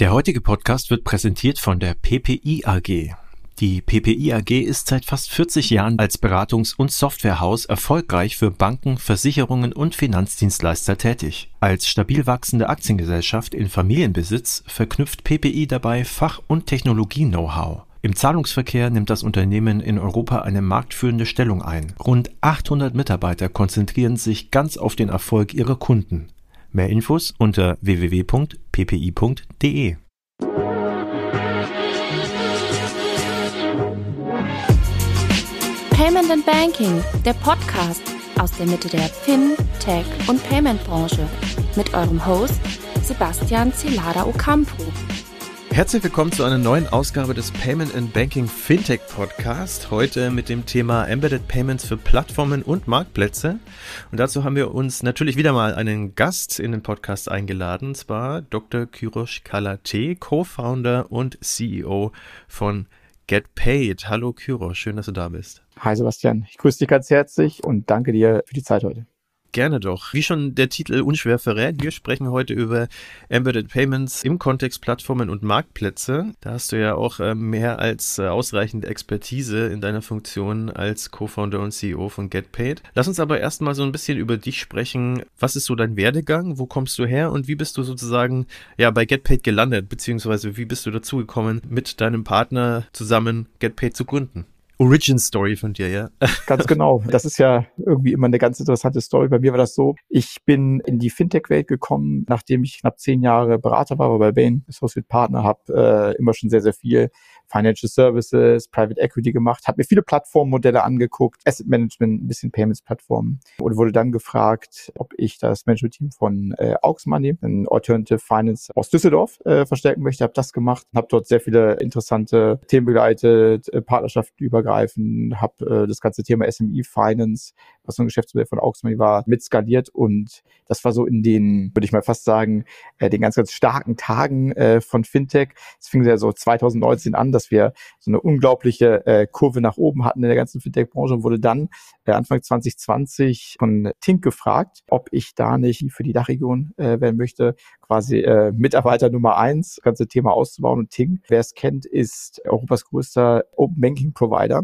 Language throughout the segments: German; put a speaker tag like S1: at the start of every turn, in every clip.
S1: Der heutige Podcast wird präsentiert von der PPI AG. Die PPI AG ist seit fast 40 Jahren als Beratungs- und Softwarehaus erfolgreich für Banken, Versicherungen und Finanzdienstleister tätig. Als stabil wachsende Aktiengesellschaft in Familienbesitz verknüpft PPI dabei Fach- und Technologie-Know-how. Im Zahlungsverkehr nimmt das Unternehmen in Europa eine marktführende Stellung ein. Rund 800 Mitarbeiter konzentrieren sich ganz auf den Erfolg ihrer Kunden. Mehr Infos unter www.ppi.de.
S2: Payment and Banking, der Podcast aus der Mitte der Fin-, Tech- und Payment-Branche mit eurem Host Sebastian Celada Ocampo.
S1: Herzlich willkommen zu einer neuen Ausgabe des Payment and Banking Fintech Podcast. Heute mit dem Thema Embedded Payments für Plattformen und Marktplätze. Und dazu haben wir uns natürlich wieder mal einen Gast in den Podcast eingeladen, und zwar Dr. Kyrosh Kalate, Co-Founder und CEO von GetPaid. Hallo Kyrosh, schön, dass du da bist.
S3: Hi Sebastian, ich grüße dich ganz herzlich und danke dir für die Zeit heute.
S1: Gerne doch. Wie schon der Titel unschwer verrät, wir sprechen heute über Embedded Payments im Kontext Plattformen und Marktplätze. Da hast du ja auch äh, mehr als äh, ausreichend Expertise in deiner Funktion als Co-Founder und CEO von GetPaid. Lass uns aber erstmal so ein bisschen über dich sprechen. Was ist so dein Werdegang? Wo kommst du her? Und wie bist du sozusagen ja bei GetPaid gelandet? Beziehungsweise wie bist du dazu gekommen, mit deinem Partner zusammen GetPaid zu gründen? Origin Story von dir, ja?
S3: Ganz genau. Das ist ja irgendwie immer eine ganz interessante Story. Bei mir war das so, ich bin in die Fintech-Welt gekommen, nachdem ich knapp zehn Jahre Berater war, war bei Bain Associate Partner, habe äh, immer schon sehr, sehr viel Financial Services, Private Equity gemacht, habe mir viele Plattformmodelle angeguckt, Asset Management, ein bisschen Payments-Plattformen und wurde dann gefragt, ob ich das Management-Team von äh, Aux Money, ein Alternative Finance aus Düsseldorf, äh, verstärken möchte. Habe das gemacht, habe dort sehr viele interessante Themen begleitet, äh, Partnerschaften übergreifend, habe äh, das ganze Thema SME Finance, was so ein Geschäftsmodell von Money war, mit skaliert und das war so in den, würde ich mal fast sagen, äh, den ganz, ganz starken Tagen äh, von Fintech. Es fing ja so 2019 an, dass wir so eine unglaubliche äh, Kurve nach oben hatten in der ganzen Fintech-Branche und wurde dann äh, Anfang 2020 von Tink gefragt, ob ich da nicht für die Dachregion äh, werden möchte, quasi äh, Mitarbeiter Nummer eins, das ganze Thema auszubauen. Und Tink, wer es kennt, ist Europas größter Open Banking Provider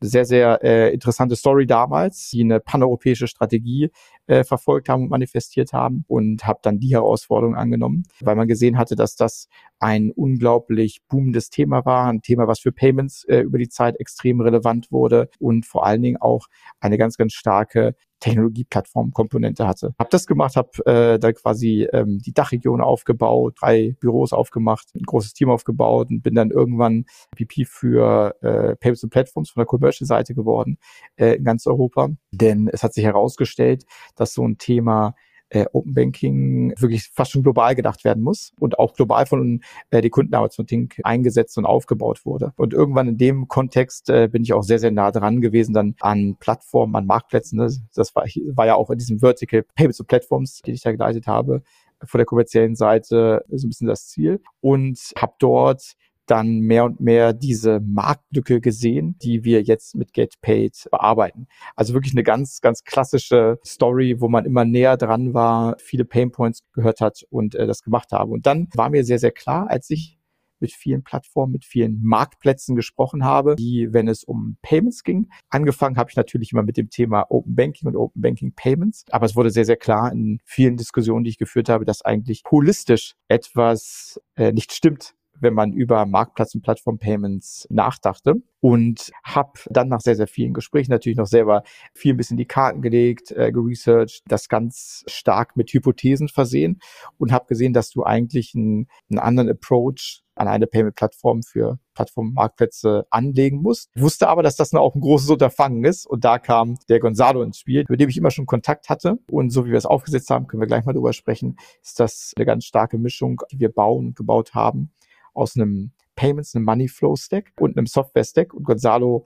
S3: sehr, sehr äh, interessante Story damals, die eine paneuropäische Strategie äh, verfolgt haben und manifestiert haben und habe dann die Herausforderung angenommen, weil man gesehen hatte, dass das ein unglaublich boomendes Thema war, ein Thema, was für Payments äh, über die Zeit extrem relevant wurde und vor allen Dingen auch eine ganz, ganz starke Technologieplattform-Komponente hatte. Hab das gemacht, habe äh, da quasi ähm, die Dachregion aufgebaut, drei Büros aufgemacht, ein großes Team aufgebaut und bin dann irgendwann VP für äh, Payments und Platforms von der Commercial-Seite geworden äh, in ganz Europa. Denn es hat sich herausgestellt, dass so ein Thema äh, Open Banking wirklich fast schon global gedacht werden muss und auch global von äh, die Kundenarbeit von Tink eingesetzt und aufgebaut wurde. Und irgendwann in dem Kontext äh, bin ich auch sehr, sehr nah dran gewesen dann an Plattformen, an Marktplätzen. Ne? Das war, war ja auch in diesem Vertical Payments to Platforms, die ich da geleitet habe, von der kommerziellen Seite so ein bisschen das Ziel und habe dort dann mehr und mehr diese Marktlücke gesehen, die wir jetzt mit GetPaid bearbeiten. Also wirklich eine ganz, ganz klassische Story, wo man immer näher dran war, viele Painpoints gehört hat und äh, das gemacht habe. Und dann war mir sehr, sehr klar, als ich mit vielen Plattformen, mit vielen Marktplätzen gesprochen habe, die, wenn es um Payments ging. Angefangen habe ich natürlich immer mit dem Thema Open Banking und Open Banking Payments, aber es wurde sehr, sehr klar in vielen Diskussionen, die ich geführt habe, dass eigentlich holistisch etwas äh, nicht stimmt wenn man über Marktplatz und Plattform-Payments nachdachte. Und habe dann nach sehr, sehr vielen Gesprächen natürlich noch selber viel ein bisschen die Karten gelegt, äh, geresearched, das ganz stark mit Hypothesen versehen und habe gesehen, dass du eigentlich einen, einen anderen Approach an eine Payment-Plattform für Plattform-Marktplätze anlegen musst. Wusste aber, dass das auch ein großes Unterfangen ist und da kam der Gonzalo ins Spiel, mit dem ich immer schon Kontakt hatte. Und so wie wir es aufgesetzt haben, können wir gleich mal drüber sprechen, ist das eine ganz starke Mischung, die wir bauen und gebaut haben aus einem Payments, einem Money Flow Stack und einem Software Stack und Gonzalo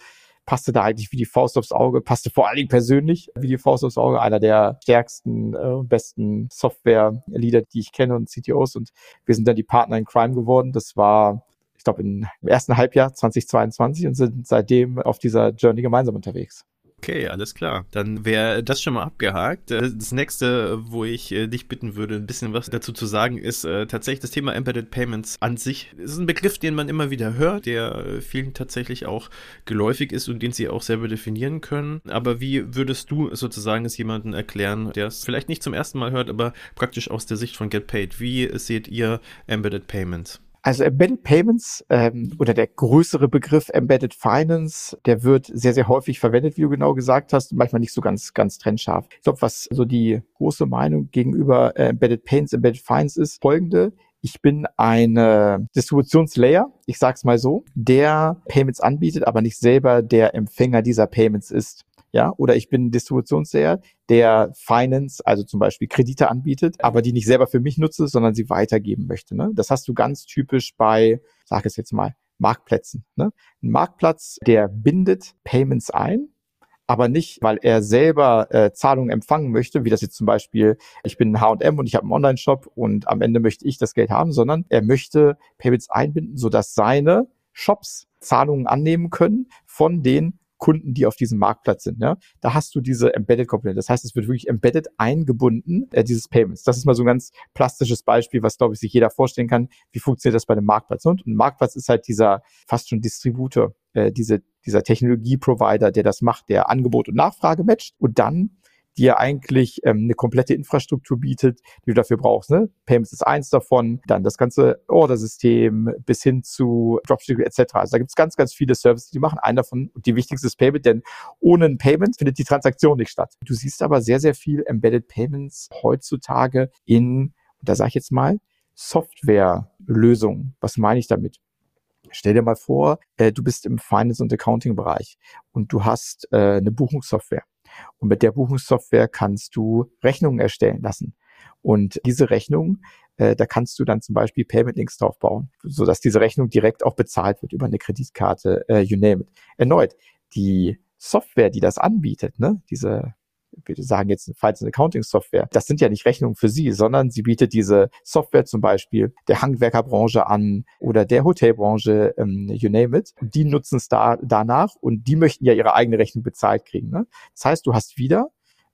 S3: passte da eigentlich wie die Faust aufs Auge, passte vor allen Dingen persönlich wie die Faust aufs Auge, einer der stärksten und äh, besten Software-Leader, die ich kenne und CTOs und wir sind dann die Partner in Crime geworden. Das war, ich glaube, im ersten Halbjahr 2022 und sind seitdem auf dieser Journey gemeinsam unterwegs.
S1: Okay, alles klar. Dann wäre das schon mal abgehakt. Äh, das nächste, wo ich äh, dich bitten würde, ein bisschen was dazu zu sagen, ist äh, tatsächlich das Thema Embedded Payments an sich. Es ist ein Begriff, den man immer wieder hört, der vielen tatsächlich auch geläufig ist und den sie auch selber definieren können. Aber wie würdest du sozusagen es jemandem erklären, der es vielleicht nicht zum ersten Mal hört, aber praktisch aus der Sicht von GetPaid? Wie seht ihr Embedded Payments?
S3: Also Embedded Payments ähm, oder der größere Begriff Embedded Finance, der wird sehr, sehr häufig verwendet, wie du genau gesagt hast, manchmal nicht so ganz, ganz trennscharf. Ich glaube, was so die große Meinung gegenüber äh, Embedded Payments, Embedded Finance ist folgende. Ich bin eine Distributionslayer, ich sag's mal so, der Payments anbietet, aber nicht selber der Empfänger dieser Payments ist ja, oder ich bin Distributionsseher, der Finance, also zum Beispiel Kredite anbietet, aber die nicht selber für mich nutze, sondern sie weitergeben möchte. Ne? Das hast du ganz typisch bei, sag es jetzt mal, Marktplätzen. Ne? Ein Marktplatz, der bindet Payments ein, aber nicht, weil er selber äh, Zahlungen empfangen möchte, wie das jetzt zum Beispiel, ich bin H&M und ich habe einen Online-Shop und am Ende möchte ich das Geld haben, sondern er möchte Payments einbinden, sodass seine Shops Zahlungen annehmen können von den Kunden, die auf diesem Marktplatz sind. Ja? Da hast du diese Embedded-Komponente. Das heißt, es wird wirklich embedded eingebunden, äh, dieses Payments. Das ist mal so ein ganz plastisches Beispiel, was, glaube ich, sich jeder vorstellen kann. Wie funktioniert das bei einem Marktplatz? Und ein Marktplatz ist halt dieser fast schon Distributor, äh, diese, dieser Technologie-Provider, der das macht, der Angebot und Nachfrage matcht und dann die ja eigentlich ähm, eine komplette Infrastruktur bietet, die du dafür brauchst. Ne? Payments ist eins davon, dann das ganze Order-System bis hin zu Dropshipping etc. Also da gibt es ganz, ganz viele Services, die machen. Einer davon, die wichtigste ist Payment, denn ohne ein Payment findet die Transaktion nicht statt. Du siehst aber sehr, sehr viel Embedded Payments heutzutage in, da sage ich jetzt mal, Softwarelösungen. Was meine ich damit? Stell dir mal vor, äh, du bist im Finance- und Accounting-Bereich und du hast äh, eine Buchungssoftware. Und mit der Buchungssoftware kannst du Rechnungen erstellen lassen. Und diese Rechnung, äh, da kannst du dann zum Beispiel Payment Links draufbauen, sodass diese Rechnung direkt auch bezahlt wird über eine Kreditkarte, äh, you name it. Erneut, die Software, die das anbietet, ne, diese wir sagen jetzt Finance Accounting Software, das sind ja nicht Rechnungen für Sie, sondern sie bietet diese Software zum Beispiel der Handwerkerbranche an oder der Hotelbranche, ähm, you name it. Die nutzen es da, danach und die möchten ja ihre eigene Rechnung bezahlt kriegen. Ne? Das heißt, du hast wieder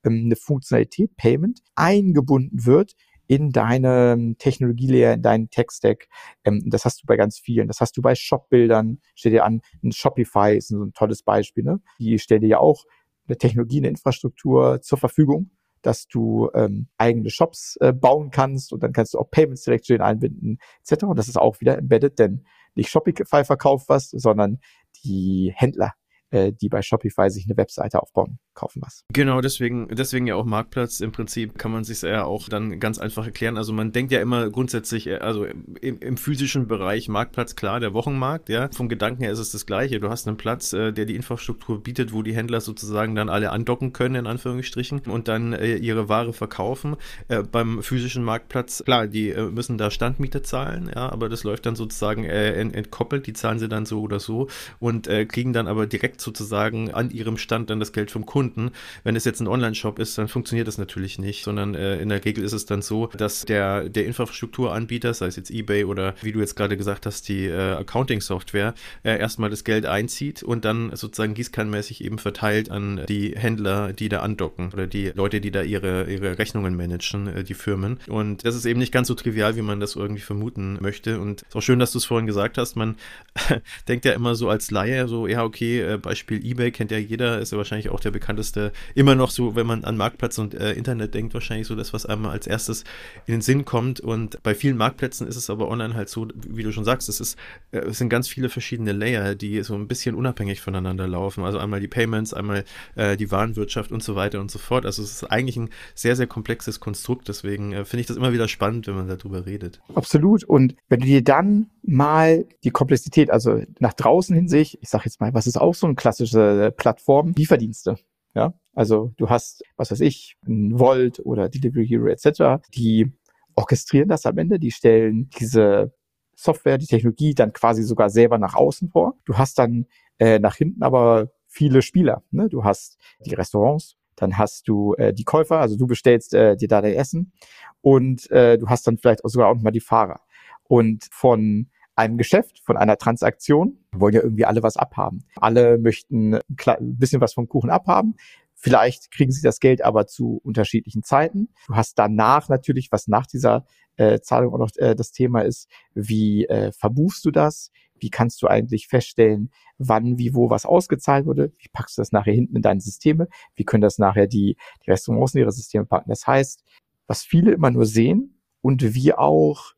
S3: ähm, eine Funktionalität, Payment, eingebunden wird in deine ähm, Technologielayer, in deinen Tech-Stack. Ähm, das hast du bei ganz vielen. Das hast du bei Shop-Bildern. Stell dir an, ein Shopify ist so ein tolles Beispiel. Ne? Die stellen dir ja auch eine Technologie, eine Infrastruktur zur Verfügung, dass du ähm, eigene Shops äh, bauen kannst und dann kannst du auch Payments direkt zu denen einbinden, etc. Und das ist auch wieder embedded, denn nicht Shopify verkauft was, sondern die Händler äh, die bei Shopify sich eine Webseite aufbauen, kaufen was.
S1: Genau, deswegen, deswegen ja auch Marktplatz. Im Prinzip kann man sich ja auch dann ganz einfach erklären. Also man denkt ja immer grundsätzlich, äh, also im, im, physischen Bereich Marktplatz, klar, der Wochenmarkt, ja. Vom Gedanken her ist es das Gleiche. Du hast einen Platz, äh, der die Infrastruktur bietet, wo die Händler sozusagen dann alle andocken können, in Anführungsstrichen, und dann äh, ihre Ware verkaufen. Äh, beim physischen Marktplatz, klar, die äh, müssen da Standmiete zahlen, ja, aber das läuft dann sozusagen entkoppelt, die zahlen sie dann so oder so und kriegen dann aber direkt direkt sozusagen an ihrem Stand dann das Geld vom Kunden. Wenn es jetzt ein Online-Shop ist, dann funktioniert das natürlich nicht, sondern äh, in der Regel ist es dann so, dass der, der Infrastrukturanbieter, sei es jetzt eBay oder wie du jetzt gerade gesagt hast, die äh, Accounting-Software, äh, erstmal das Geld einzieht und dann sozusagen gießkannenmäßig eben verteilt an die Händler, die da andocken oder die Leute, die da ihre, ihre Rechnungen managen, äh, die Firmen. Und das ist eben nicht ganz so trivial, wie man das irgendwie vermuten möchte. Und es ist auch schön, dass du es vorhin gesagt hast. Man denkt ja immer so als Laie, so, ja, okay, äh, Beispiel eBay kennt ja jeder, ist ja wahrscheinlich auch der bekannteste. Immer noch so, wenn man an Marktplatz und äh, Internet denkt, wahrscheinlich so das, was einmal als erstes in den Sinn kommt. Und bei vielen Marktplätzen ist es aber online halt so, wie du schon sagst, es, ist, äh, es sind ganz viele verschiedene Layer, die so ein bisschen unabhängig voneinander laufen. Also einmal die Payments, einmal äh, die Warenwirtschaft und so weiter und so fort. Also es ist eigentlich ein sehr, sehr komplexes Konstrukt. Deswegen äh, finde ich das immer wieder spannend, wenn man darüber redet.
S3: Absolut. Und wenn du dir dann mal die Komplexität, also nach draußen hin sich, ich sage jetzt mal, was ist auch so ein klassische Plattform, Lieferdienste. Ja, also du hast, was weiß ich, ein Volt oder Delivery Hero etc., die orchestrieren das am Ende, die stellen diese Software, die Technologie dann quasi sogar selber nach außen vor. Du hast dann äh, nach hinten aber viele Spieler. Ne? Du hast die Restaurants, dann hast du äh, die Käufer, also du bestellst äh, dir da dein Essen und äh, du hast dann vielleicht auch sogar auch mal die Fahrer. Und von einem Geschäft, von einer Transaktion, wollen ja irgendwie alle was abhaben. Alle möchten ein bisschen was vom Kuchen abhaben. Vielleicht kriegen sie das Geld aber zu unterschiedlichen Zeiten. Du hast danach natürlich, was nach dieser äh, Zahlung auch noch äh, das Thema ist, wie äh, verbuchst du das? Wie kannst du eigentlich feststellen, wann, wie, wo was ausgezahlt wurde? Wie packst du das nachher hinten in deine Systeme? Wie können das nachher die, die Restaurants in ihre Systeme packen? Das heißt, was viele immer nur sehen und wie auch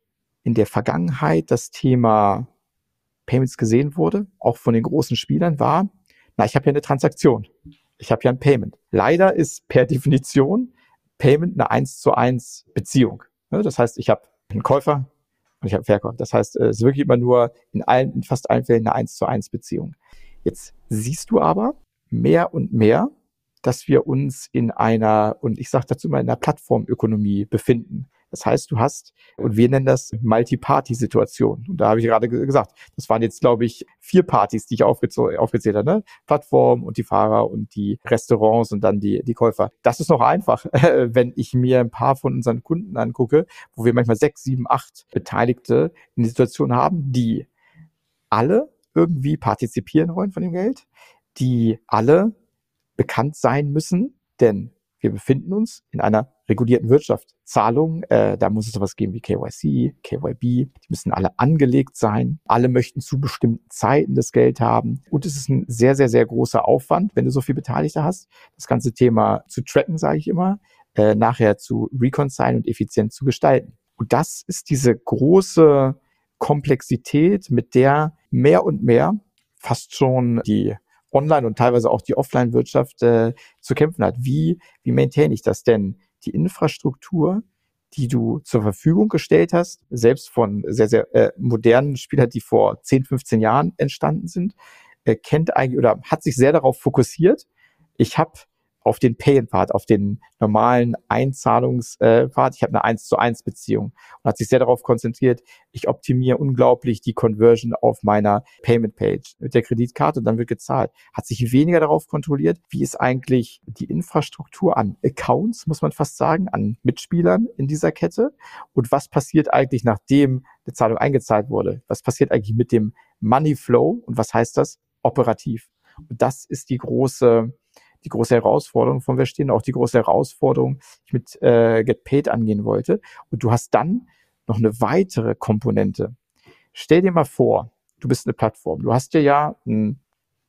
S3: in der Vergangenheit das Thema Payments gesehen wurde, auch von den großen Spielern, war, na, ich habe ja eine Transaktion. Ich habe ja ein Payment. Leider ist per Definition Payment eine 1 zu 1 Beziehung. Das heißt, ich habe einen Käufer und ich habe einen Verkäufer. Das heißt, es ist wirklich immer nur in allen, in fast allen Fällen eine 1 zu 1 Beziehung. Jetzt siehst du aber mehr und mehr, dass wir uns in einer, und ich sage dazu mal, in einer Plattformökonomie befinden. Das heißt, du hast, und wir nennen das Multi-Party-Situation. Und da habe ich gerade gesagt, das waren jetzt, glaube ich, vier Partys, die ich aufgezählt habe. Ne? Plattform und die Fahrer und die Restaurants und dann die, die Käufer. Das ist noch einfach, wenn ich mir ein paar von unseren Kunden angucke, wo wir manchmal sechs, sieben, acht Beteiligte in die Situation haben, die alle irgendwie partizipieren wollen von dem Geld, die alle bekannt sein müssen, denn wir befinden uns in einer regulierten Wirtschaft. Zahlungen, äh, da muss es sowas geben wie KYC, KYB, die müssen alle angelegt sein. Alle möchten zu bestimmten Zeiten das Geld haben. Und es ist ein sehr, sehr, sehr großer Aufwand, wenn du so viel Beteiligte hast, das ganze Thema zu tracken, sage ich immer, äh, nachher zu reconcilen und effizient zu gestalten. Und das ist diese große Komplexität, mit der mehr und mehr fast schon die Online- und teilweise auch die Offline-Wirtschaft äh, zu kämpfen hat. Wie, wie maintain ich das denn? Die Infrastruktur, die du zur Verfügung gestellt hast, selbst von sehr, sehr äh, modernen Spielern, die vor 10, 15 Jahren entstanden sind, äh, kennt eigentlich oder hat sich sehr darauf fokussiert. Ich habe auf den Pay-in-Part, auf den normalen Einzahlungspart. Ich habe eine 1 zu 1 Beziehung und hat sich sehr darauf konzentriert, ich optimiere unglaublich die Conversion auf meiner Payment-Page mit der Kreditkarte und dann wird gezahlt. Hat sich weniger darauf kontrolliert, wie ist eigentlich die Infrastruktur an Accounts, muss man fast sagen, an Mitspielern in dieser Kette und was passiert eigentlich, nachdem die Zahlung eingezahlt wurde? Was passiert eigentlich mit dem Money Flow und was heißt das operativ? Und das ist die große die große Herausforderung, von wir stehen, auch die große Herausforderung, die ich mit äh, Get Paid angehen wollte. Und du hast dann noch eine weitere Komponente. Stell dir mal vor, du bist eine Plattform. Du hast dir ja ein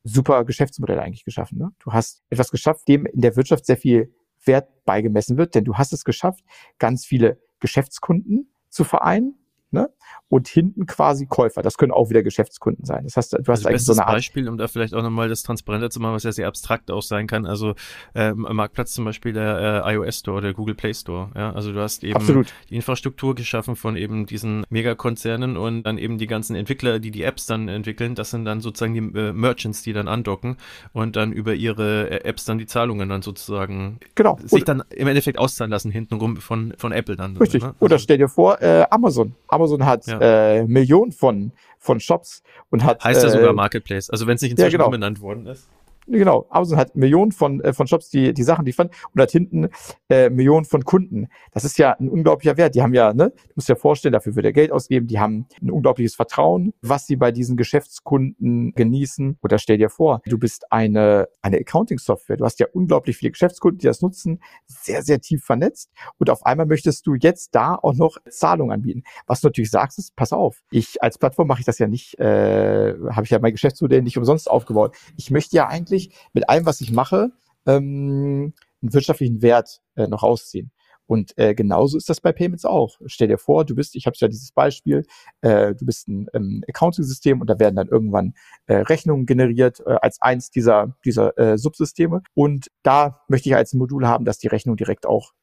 S3: super Geschäftsmodell eigentlich geschaffen. Ne? Du hast etwas geschafft, dem in der Wirtschaft sehr viel Wert beigemessen wird, denn du hast es geschafft, ganz viele Geschäftskunden zu vereinen, ne? Und hinten quasi Käufer. Das können auch wieder Geschäftskunden sein. Das heißt, du hast
S1: also eigentlich so eine Art Beispiel, um da vielleicht auch nochmal das transparenter zu machen, was ja sehr abstrakt auch sein kann. Also äh, Marktplatz zum Beispiel der äh, iOS Store oder Google Play Store. Ja, also du hast eben Absolut. die Infrastruktur geschaffen von eben diesen Megakonzernen und dann eben die ganzen Entwickler, die die Apps dann entwickeln. Das sind dann sozusagen die äh, Merchants, die dann andocken und dann über ihre äh, Apps dann die Zahlungen dann sozusagen
S3: genau.
S1: sich dann im Endeffekt auszahlen lassen hintenrum von von Apple dann.
S3: Richtig. Ne? Also, Oder stell dir vor äh, Amazon. Amazon hat ja. äh, Millionen von, von Shops und hat.
S1: Heißt ja sogar äh, Marketplace, also wenn es nicht inzwischen ja, genau. umbenannt worden ist.
S3: Genau, Amazon hat Millionen von, äh, von Shops, die die Sachen liefern und hat hinten äh, Millionen von Kunden. Das ist ja ein unglaublicher Wert. Die haben ja, ne, du musst dir vorstellen, dafür wird er Geld ausgeben. Die haben ein unglaubliches Vertrauen, was sie bei diesen Geschäftskunden genießen. Oder stell dir vor, du bist eine, eine Accounting-Software. Du hast ja unglaublich viele Geschäftskunden, die das nutzen, sehr, sehr tief vernetzt. Und auf einmal möchtest du jetzt da auch noch Zahlungen anbieten. Was du natürlich sagst, ist, pass auf, ich als Plattform mache ich das ja nicht, äh, habe ich ja mein Geschäftsmodell nicht umsonst aufgebaut. Ich möchte ja eigentlich wirklich mit allem, was ich mache, ähm, einen wirtschaftlichen Wert äh, noch rausziehen. Und äh, genauso ist das bei Payments auch. Stell dir vor, du bist, ich habe ja dieses Beispiel, äh, du bist ein ähm, Accounting-System und da werden dann irgendwann äh, Rechnungen generiert äh, als eins dieser, dieser äh, Subsysteme. Und da möchte ich als Modul haben, dass die Rechnungen direkt auch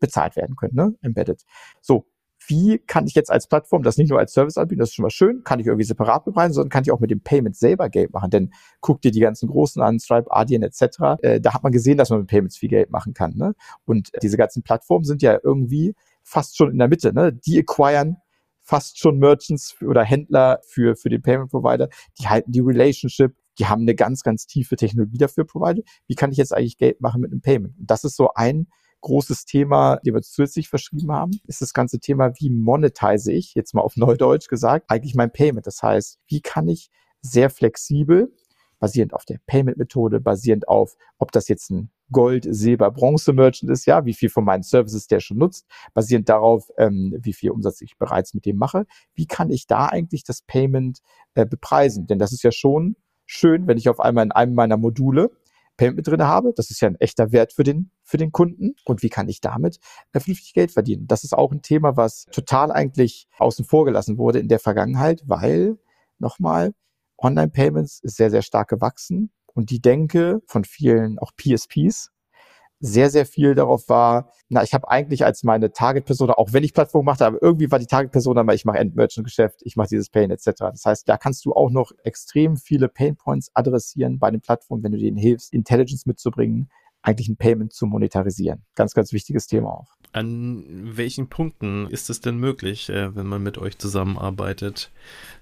S3: bezahlt werden können, ne? embedded. So, wie kann ich jetzt als Plattform das nicht nur als Service anbieten, das ist schon mal schön, kann ich irgendwie separat bepreisen, sondern kann ich auch mit dem Payment selber Geld machen. Denn guck dir die ganzen großen an, Stripe, Adyen etc., äh, da hat man gesehen, dass man mit Payments viel Geld machen kann. Ne? Und diese ganzen Plattformen sind ja irgendwie fast schon in der Mitte. Ne? Die acquiren fast schon Merchants oder Händler für, für den Payment Provider, die halten die Relationship, die haben eine ganz, ganz tiefe Technologie dafür provided. Wie kann ich jetzt eigentlich Geld machen mit einem Payment? Und das ist so ein großes Thema, die wir zusätzlich verschrieben haben, ist das ganze Thema, wie monetize ich, jetzt mal auf Neudeutsch gesagt, eigentlich mein Payment. Das heißt, wie kann ich sehr flexibel, basierend auf der Payment-Methode, basierend auf, ob das jetzt ein Gold, Silber, Bronze-Merchant ist, ja, wie viel von meinen Services der schon nutzt, basierend darauf, ähm, wie viel Umsatz ich bereits mit dem mache. Wie kann ich da eigentlich das Payment äh, bepreisen? Denn das ist ja schon schön, wenn ich auf einmal in einem meiner Module Payment mit drin habe. Das ist ja ein echter Wert für den, für den Kunden. Und wie kann ich damit äh, vernünftig Geld verdienen? Das ist auch ein Thema, was total eigentlich außen vor gelassen wurde in der Vergangenheit, weil, nochmal, Online-Payments ist sehr, sehr stark gewachsen. Und die Denke von vielen, auch PSPs, sehr, sehr viel darauf war, na, ich habe eigentlich als meine Target-Persona, auch wenn ich Plattform machte, aber irgendwie war die Target-Persona mal, ich mache End-Merchant-Geschäft, ich mache dieses Pain etc. Das heißt, da kannst du auch noch extrem viele Pain-Points adressieren bei den Plattformen, wenn du denen hilfst, Intelligence mitzubringen, eigentlich ein Payment zu monetarisieren. Ganz, ganz wichtiges Thema auch.
S1: An welchen Punkten ist es denn möglich, äh, wenn man mit euch zusammenarbeitet,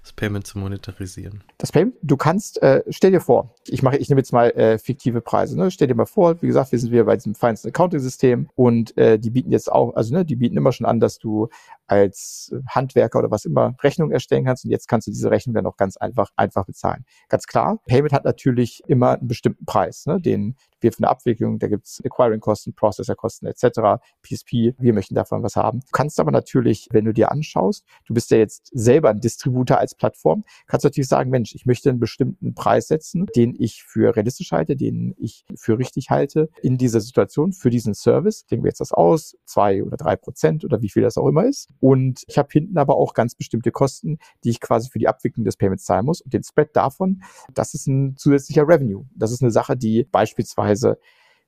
S1: das Payment zu monetarisieren?
S3: Das Payment, du kannst, äh, stell dir vor, ich mache, ich nehme jetzt mal äh, fiktive Preise. Ne? Stell dir mal vor, wie gesagt, wir sind wieder bei diesem Finance Accounting System und äh, die bieten jetzt auch, also ne, die bieten immer schon an, dass du als Handwerker oder was immer Rechnung erstellen kannst und jetzt kannst du diese Rechnung dann auch ganz einfach einfach bezahlen. Ganz klar, Payment hat natürlich immer einen bestimmten Preis, ne? den wir für eine Abwicklung, da gibt's Acquiring-Kosten, Processor-Kosten etc., PSP, wir möchten davon was haben. Du kannst aber natürlich, wenn du dir anschaust, du bist ja jetzt selber ein Distributor als Plattform, kannst du natürlich sagen, Mensch, ich möchte einen bestimmten Preis setzen, den ich für realistisch halte, den ich für richtig halte in dieser Situation, für diesen Service. Denken wir jetzt das aus, zwei oder drei Prozent oder wie viel das auch immer ist. Und ich habe hinten aber auch ganz bestimmte Kosten, die ich quasi für die Abwicklung des Payments zahlen muss. Und den Spread davon, das ist ein zusätzlicher Revenue. Das ist eine Sache, die beispielsweise beispielsweise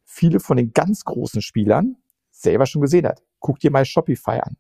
S3: viele von den ganz großen Spielern selber schon gesehen hat. Guck dir mal Shopify an.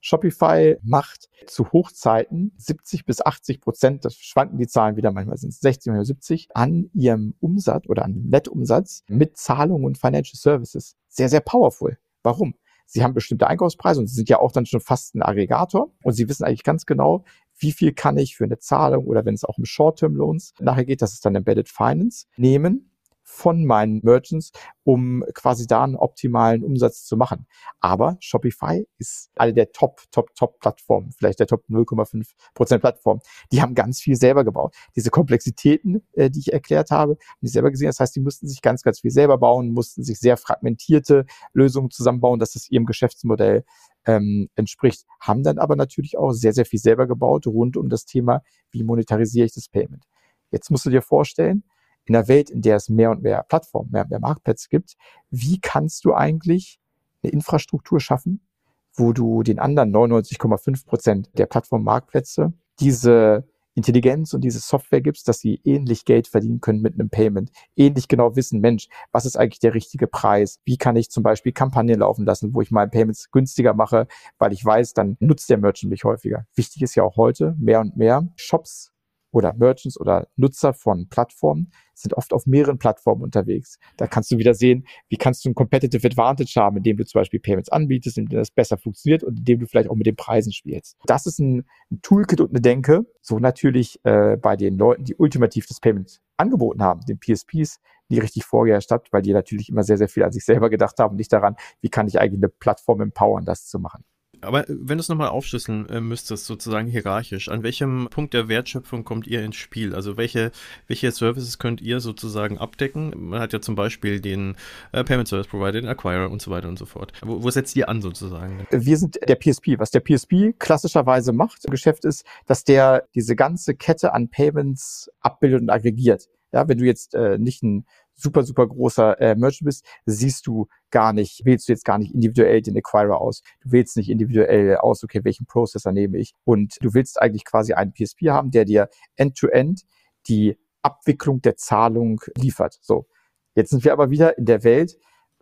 S3: Shopify macht zu Hochzeiten 70 bis 80 Prozent, das schwanken die Zahlen wieder, manchmal sind es 60, manchmal 70, an ihrem Umsatz oder an dem Nettumsatz mit Zahlungen und Financial Services. Sehr, sehr powerful. Warum? Sie haben bestimmte Einkaufspreise und sie sind ja auch dann schon fast ein Aggregator und sie wissen eigentlich ganz genau, wie viel kann ich für eine Zahlung oder wenn es auch um Short-Term-Loans nachher geht, das ist dann Embedded Finance, nehmen von meinen Merchants, um quasi da einen optimalen Umsatz zu machen. Aber Shopify ist eine der Top, Top, Top Plattformen, vielleicht der Top 0,5 Prozent Plattform. Die haben ganz viel selber gebaut. Diese Komplexitäten, äh, die ich erklärt habe, haben die selber gesehen. Das heißt, die mussten sich ganz, ganz viel selber bauen, mussten sich sehr fragmentierte Lösungen zusammenbauen, dass es ihrem Geschäftsmodell ähm, entspricht, haben dann aber natürlich auch sehr, sehr viel selber gebaut rund um das Thema, wie monetarisiere ich das Payment. Jetzt musst du dir vorstellen, in einer Welt, in der es mehr und mehr Plattformen, mehr und mehr Marktplätze gibt, wie kannst du eigentlich eine Infrastruktur schaffen, wo du den anderen 99,5 Prozent der Plattform-Marktplätze diese Intelligenz und diese Software gibst, dass sie ähnlich Geld verdienen können mit einem Payment, ähnlich genau wissen, Mensch, was ist eigentlich der richtige Preis? Wie kann ich zum Beispiel Kampagnen laufen lassen, wo ich mal Payments günstiger mache, weil ich weiß, dann nutzt der Merchant mich häufiger. Wichtig ist ja auch heute mehr und mehr Shops oder Merchants oder Nutzer von Plattformen sind oft auf mehreren Plattformen unterwegs. Da kannst du wieder sehen, wie kannst du ein Competitive Advantage haben, indem du zum Beispiel Payments anbietest, indem das besser funktioniert und indem du vielleicht auch mit den Preisen spielst. Das ist ein, ein Toolkit und eine Denke. So natürlich äh, bei den Leuten, die ultimativ das Payment angeboten haben, den PSPs, die richtig vorgeherrscht hat, weil die natürlich immer sehr, sehr viel an sich selber gedacht haben, nicht daran, wie kann ich eigentlich eine Plattform empowern, das zu machen.
S1: Aber wenn du es nochmal aufschlüsseln äh, müsstest, sozusagen hierarchisch, an welchem Punkt der Wertschöpfung kommt ihr ins Spiel? Also welche, welche Services könnt ihr sozusagen abdecken? Man hat ja zum Beispiel den äh, Payment Service Provider, den Acquirer und so weiter und so fort. Wo, wo setzt ihr an sozusagen?
S3: Wir sind der PSP. Was der PSP klassischerweise macht im Geschäft ist, dass der diese ganze Kette an Payments abbildet und aggregiert. Ja, wenn du jetzt äh, nicht ein super, super großer äh, Merchant bist, siehst du gar nicht, wählst du jetzt gar nicht individuell den Acquirer aus. Du wählst nicht individuell aus, okay, welchen Processor nehme ich. Und du willst eigentlich quasi einen PSP haben, der dir end-to-end -end die Abwicklung der Zahlung liefert. So. Jetzt sind wir aber wieder in der Welt,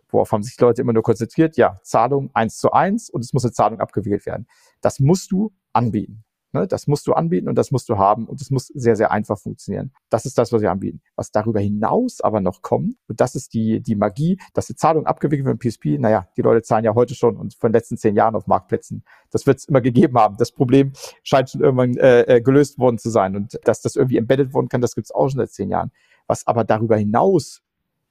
S3: worauf haben sich Leute immer nur konzentriert? Ja, Zahlung eins zu eins und es muss eine Zahlung abgewickelt werden. Das musst du anbieten. Ne? Das musst du anbieten und das musst du haben und es muss sehr, sehr einfach funktionieren. Das ist das, was wir anbieten. Was darüber hinaus aber noch kommt, und das ist die, die Magie, dass die Zahlung abgewickelt wird im PSP, naja, die Leute zahlen ja heute schon und von den letzten zehn Jahren auf Marktplätzen. Das wird es immer gegeben haben. Das Problem scheint schon irgendwann äh, äh, gelöst worden zu sein. Und dass das irgendwie embedded worden kann, das gibt es auch schon seit zehn Jahren. Was aber darüber hinaus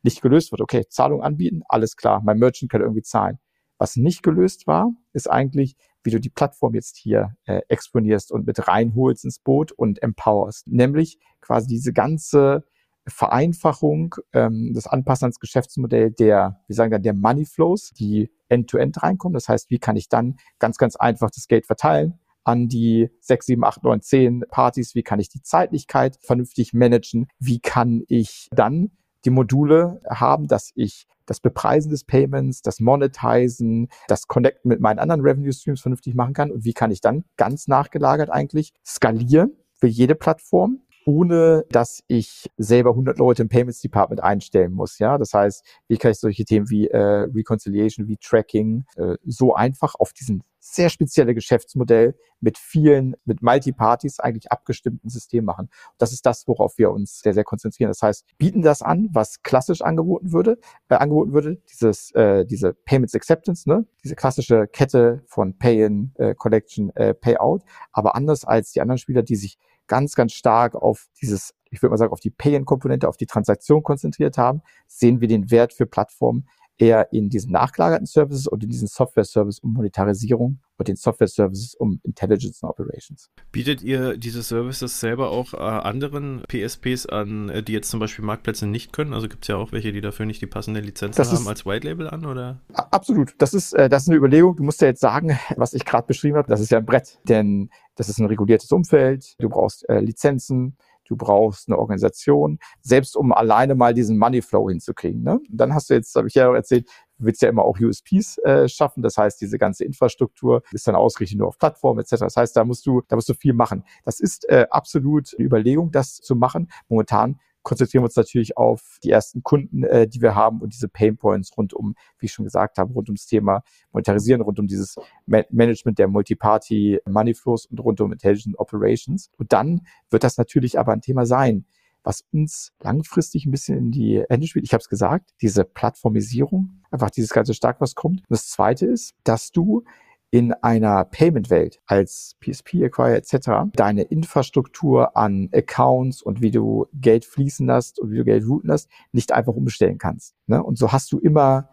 S3: nicht gelöst wird. Okay, Zahlung anbieten, alles klar, mein Merchant kann irgendwie zahlen. Was nicht gelöst war, ist eigentlich, wie du die Plattform jetzt hier äh, exponierst und mit reinholst ins Boot und empowerst. Nämlich quasi diese ganze Vereinfachung, ähm, das Anpassen ans Geschäftsmodell der, wir sagen dann, der Money Flows, die end-to-end -end reinkommen. Das heißt, wie kann ich dann ganz, ganz einfach das Geld verteilen? an die sechs, sieben, acht, neun, zehn Partys? Wie kann ich die Zeitlichkeit vernünftig managen? Wie kann ich dann die Module haben, dass ich das Bepreisen des Payments, das Monetizen, das Connecten mit meinen anderen Revenue Streams vernünftig machen kann. Und wie kann ich dann ganz nachgelagert eigentlich skalieren für jede Plattform ohne dass ich selber 100 Leute im Payments Department einstellen muss. Ja, das heißt, wie kann ich solche Themen wie äh, Reconciliation, wie Tracking äh, so einfach auf diesen sehr spezielle Geschäftsmodell mit vielen, mit Multi-Parties eigentlich abgestimmten System machen. Das ist das, worauf wir uns sehr, sehr konzentrieren. Das heißt, bieten das an, was klassisch angeboten würde, äh, angeboten würde, dieses, äh, diese Payments Acceptance, ne? diese klassische Kette von Pay-in, äh, Collection, äh, Payout, aber anders als die anderen Spieler, die sich ganz, ganz stark auf dieses, ich würde mal sagen, auf die Pay-in-Komponente, auf die Transaktion konzentriert haben, sehen wir den Wert für Plattformen eher in diesen nachgelagerten Services und in diesen Software-Service um Monetarisierung und den Software-Services um Intelligence and Operations.
S1: Bietet ihr diese Services selber auch äh, anderen PSPs an, äh, die jetzt zum Beispiel Marktplätze nicht können? Also gibt es ja auch welche, die dafür nicht die passende Lizenz haben ist, als White Label an, oder?
S3: Absolut. Das ist, äh, das ist eine Überlegung. Du musst ja jetzt sagen, was ich gerade beschrieben habe, das ist ja ein Brett, denn das ist ein reguliertes Umfeld. Du brauchst äh, Lizenzen du brauchst eine Organisation, selbst um alleine mal diesen Moneyflow hinzukriegen. Ne? Dann hast du jetzt, habe ich ja auch erzählt, willst ja immer auch USPs äh, schaffen. Das heißt, diese ganze Infrastruktur ist dann ausgerichtet nur auf Plattformen etc. Das heißt, da musst du, da musst du viel machen. Das ist äh, absolut eine Überlegung, das zu machen. Momentan konzentrieren wir uns natürlich auf die ersten Kunden, äh, die wir haben und diese Pain Points rund um, wie ich schon gesagt habe, rund ums Thema Monetarisieren, rund um dieses Ma Management der Multiparty Money Flows und rund um Intelligent Operations. Und dann wird das natürlich aber ein Thema sein, was uns langfristig ein bisschen in die Hände spielt. Ich habe es gesagt, diese Plattformisierung, einfach dieses ganze stark was kommt. Und das Zweite ist, dass du in einer Payment-Welt als PSP, Acquire etc. deine Infrastruktur an Accounts und wie du Geld fließen lässt und wie du Geld routen lässt, nicht einfach umstellen kannst. Ne? Und so hast du immer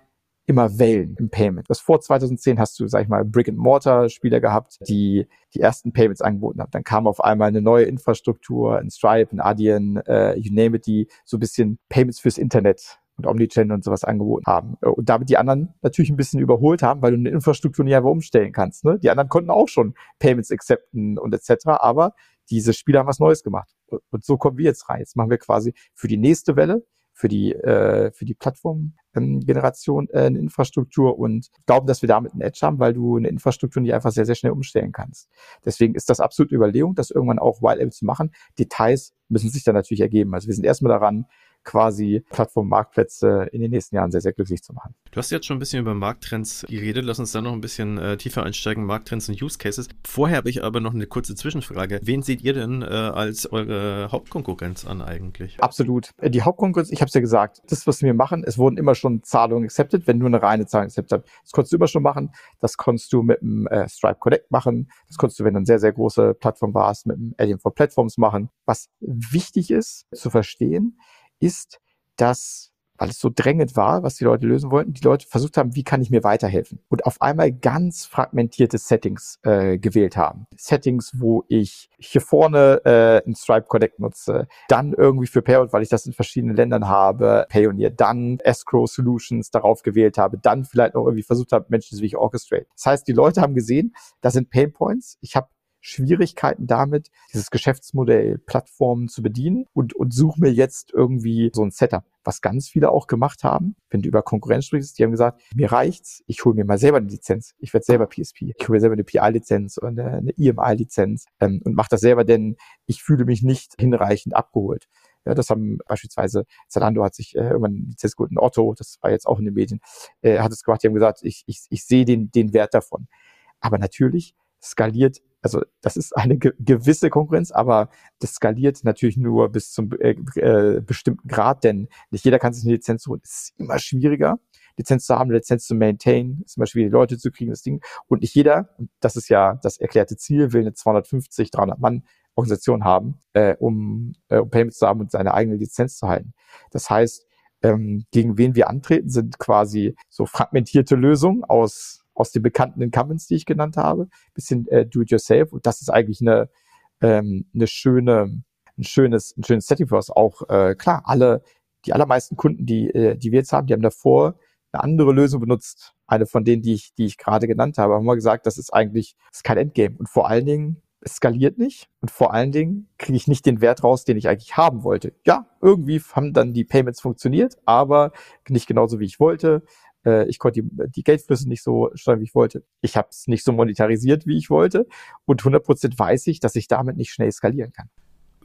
S3: immer Wellen im Payment. Was vor 2010 hast du, sag ich mal, Brick-and-Mortar-Spieler gehabt, die die ersten Payments angeboten haben. Dann kam auf einmal eine neue Infrastruktur, ein Stripe, ein Adyen, äh, you name it, die so ein bisschen Payments fürs Internet und Omnichannel und sowas angeboten haben. Äh, und damit die anderen natürlich ein bisschen überholt haben, weil du eine Infrastruktur nicht einfach umstellen kannst. Ne? Die anderen konnten auch schon Payments accepten und etc., aber diese Spieler haben was Neues gemacht. Und so kommen wir jetzt rein. Jetzt machen wir quasi für die nächste Welle, für die, äh, für die Plattformgeneration ähm, äh, eine Infrastruktur und glauben, dass wir damit einen Edge haben, weil du eine Infrastruktur nicht einfach sehr, sehr schnell umstellen kannst. Deswegen ist das absolut Überlegung, das irgendwann auch Wild zu machen. Details müssen sich dann natürlich ergeben. Also wir sind erstmal daran, quasi Plattform-Marktplätze in den nächsten Jahren sehr, sehr glücklich zu machen.
S1: Du hast jetzt schon ein bisschen über Markttrends geredet. Lass uns da noch ein bisschen äh, tiefer einsteigen. Markttrends und Use Cases. Vorher habe ich aber noch eine kurze Zwischenfrage. Wen seht ihr denn äh, als eure Hauptkonkurrenz an eigentlich?
S3: Absolut. Äh, die Hauptkonkurrenz, ich habe es ja gesagt, das, was wir machen, es wurden immer schon Zahlungen accepted, wenn du eine reine Zahlung accepted hast. Das konntest du immer schon machen. Das konntest du mit dem äh, Stripe Connect machen. Das konntest du, wenn du eine sehr, sehr große Plattform warst, mit dem Alien for Platforms machen. Was wichtig ist zu verstehen, ist, dass weil es so drängend war, was die Leute lösen wollten, die Leute versucht haben, wie kann ich mir weiterhelfen? Und auf einmal ganz fragmentierte Settings äh, gewählt haben. Settings, wo ich hier vorne äh, ein Stripe Connect nutze, dann irgendwie für Payout, weil ich das in verschiedenen Ländern habe, Payoneer, dann Escrow Solutions darauf gewählt habe, dann vielleicht noch irgendwie versucht habe, Menschen wie ich Orchestrate. Das heißt, die Leute haben gesehen, da sind Pain Points. Ich habe Schwierigkeiten damit, dieses Geschäftsmodell Plattformen zu bedienen und, und suche mir jetzt irgendwie so ein Setup. Was ganz viele auch gemacht haben, wenn du über Konkurrenz sprichst, die haben gesagt, mir reicht's, ich hole mir mal selber eine Lizenz. Ich werde selber PSP. Ich hole mir selber eine PI-Lizenz oder eine, EMI-Lizenz ähm, und mache das selber, denn ich fühle mich nicht hinreichend abgeholt. Ja, das haben beispielsweise Zalando hat sich äh, irgendwann Lizenz geholt, Otto, das war jetzt auch in den Medien, äh, hat es gemacht, die haben gesagt, ich, ich, ich sehe den, den Wert davon. Aber natürlich skaliert also das ist eine ge gewisse Konkurrenz, aber das skaliert natürlich nur bis zum äh, äh, bestimmten Grad, denn nicht jeder kann sich eine Lizenz holen. Es ist immer schwieriger, Lizenz zu haben, Lizenz zu maintain, ist immer schwierig, Leute zu kriegen, das Ding. Und nicht jeder, das ist ja das erklärte Ziel, will eine 250, 300 Mann Organisation haben, äh, um, äh, um Payments zu haben und seine eigene Lizenz zu halten. Das heißt, ähm, gegen wen wir antreten, sind quasi so fragmentierte Lösungen aus aus den bekannten Incumbents, die ich genannt habe, bisschen äh, do-it-yourself. Und das ist eigentlich eine, ähm, eine schöne, ein schönes, ein schönes Setting für uns. Auch äh, klar, alle, die allermeisten Kunden, die, äh, die wir jetzt haben, die haben davor eine andere Lösung benutzt. Eine von denen, die ich, die ich gerade genannt habe, haben wir gesagt, das ist eigentlich das ist kein Endgame. Und vor allen Dingen, es skaliert nicht und vor allen Dingen kriege ich nicht den Wert raus, den ich eigentlich haben wollte. Ja, irgendwie haben dann die Payments funktioniert, aber nicht genauso wie ich wollte. Äh, ich konnte die, die Geldflüsse nicht so steuern, wie ich wollte. Ich habe es nicht so monetarisiert, wie ich wollte. Und 100% weiß ich, dass ich damit nicht schnell skalieren kann.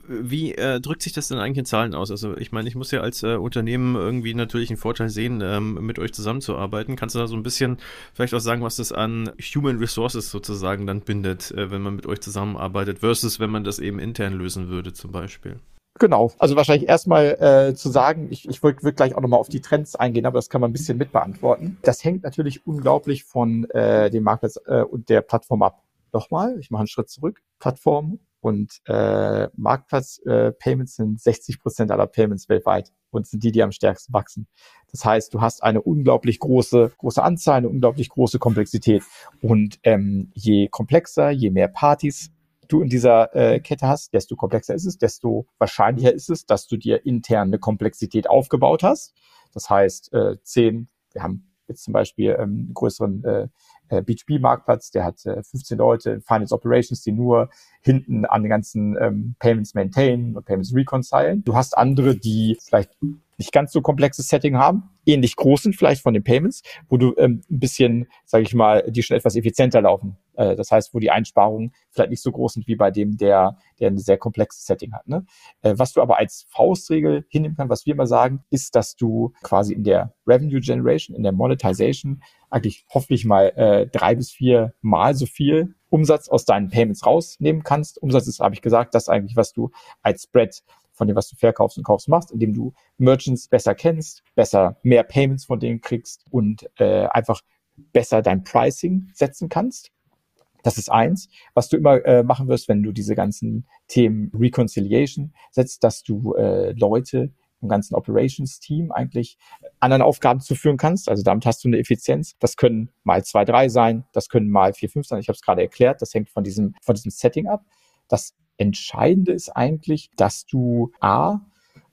S1: Wie äh, drückt sich das denn eigentlich in Zahlen aus? Also ich meine, ich muss ja als äh, Unternehmen irgendwie natürlich einen Vorteil sehen, ähm, mit euch zusammenzuarbeiten. Kannst du da so ein bisschen vielleicht auch sagen, was das an Human Resources sozusagen dann bindet, äh, wenn man mit euch zusammenarbeitet, versus wenn man das eben intern lösen würde zum Beispiel?
S3: Genau, also wahrscheinlich erstmal äh, zu sagen, ich, ich würde würd gleich auch nochmal auf die Trends eingehen, aber das kann man ein bisschen mit beantworten. Das hängt natürlich unglaublich von äh, dem Marktplatz äh, und der Plattform ab. Nochmal, ich mache einen Schritt zurück. Plattform und äh, Marktplatz-Payments äh, sind 60 Prozent aller Payments weltweit und sind die, die am stärksten wachsen. Das heißt, du hast eine unglaublich große, große Anzahl, eine unglaublich große Komplexität. Und ähm, je komplexer, je mehr Partys du in dieser äh, Kette hast, desto komplexer ist es, desto wahrscheinlicher ist es, dass du dir intern eine Komplexität aufgebaut hast. Das heißt, äh, zehn, wir haben jetzt zum Beispiel ähm, einen größeren äh, äh B2B-Marktplatz, der hat äh, 15 Leute in Finance Operations, die nur hinten an den ganzen ähm, Payments maintainen und Payments reconcilen. Du hast andere, die vielleicht nicht ganz so komplexes Setting haben, ähnlich groß sind vielleicht von den Payments, wo du ähm, ein bisschen, sage ich mal, die schon etwas effizienter laufen. Äh, das heißt, wo die Einsparungen vielleicht nicht so groß sind wie bei dem, der, der ein sehr komplexes Setting hat. Ne? Äh, was du aber als Faustregel hinnehmen kannst, was wir immer sagen, ist, dass du quasi in der Revenue Generation, in der Monetization eigentlich hoffentlich mal äh, drei bis vier Mal so viel Umsatz aus deinen Payments rausnehmen kannst. Umsatz ist, habe ich gesagt, das eigentlich, was du als Spread von dem, was du verkaufst und kaufst, machst, indem du Merchants besser kennst, besser mehr Payments von denen kriegst und äh, einfach besser dein Pricing setzen kannst. Das ist eins, was du immer äh, machen wirst, wenn du diese ganzen Themen Reconciliation setzt, dass du äh, Leute im ganzen Operations-Team eigentlich anderen Aufgaben zuführen kannst. Also damit hast du eine Effizienz. Das können mal zwei, drei sein, das können mal vier, fünf sein. Ich habe es gerade erklärt. Das hängt von diesem, von diesem Setting ab. Das Entscheidende ist eigentlich, dass du A,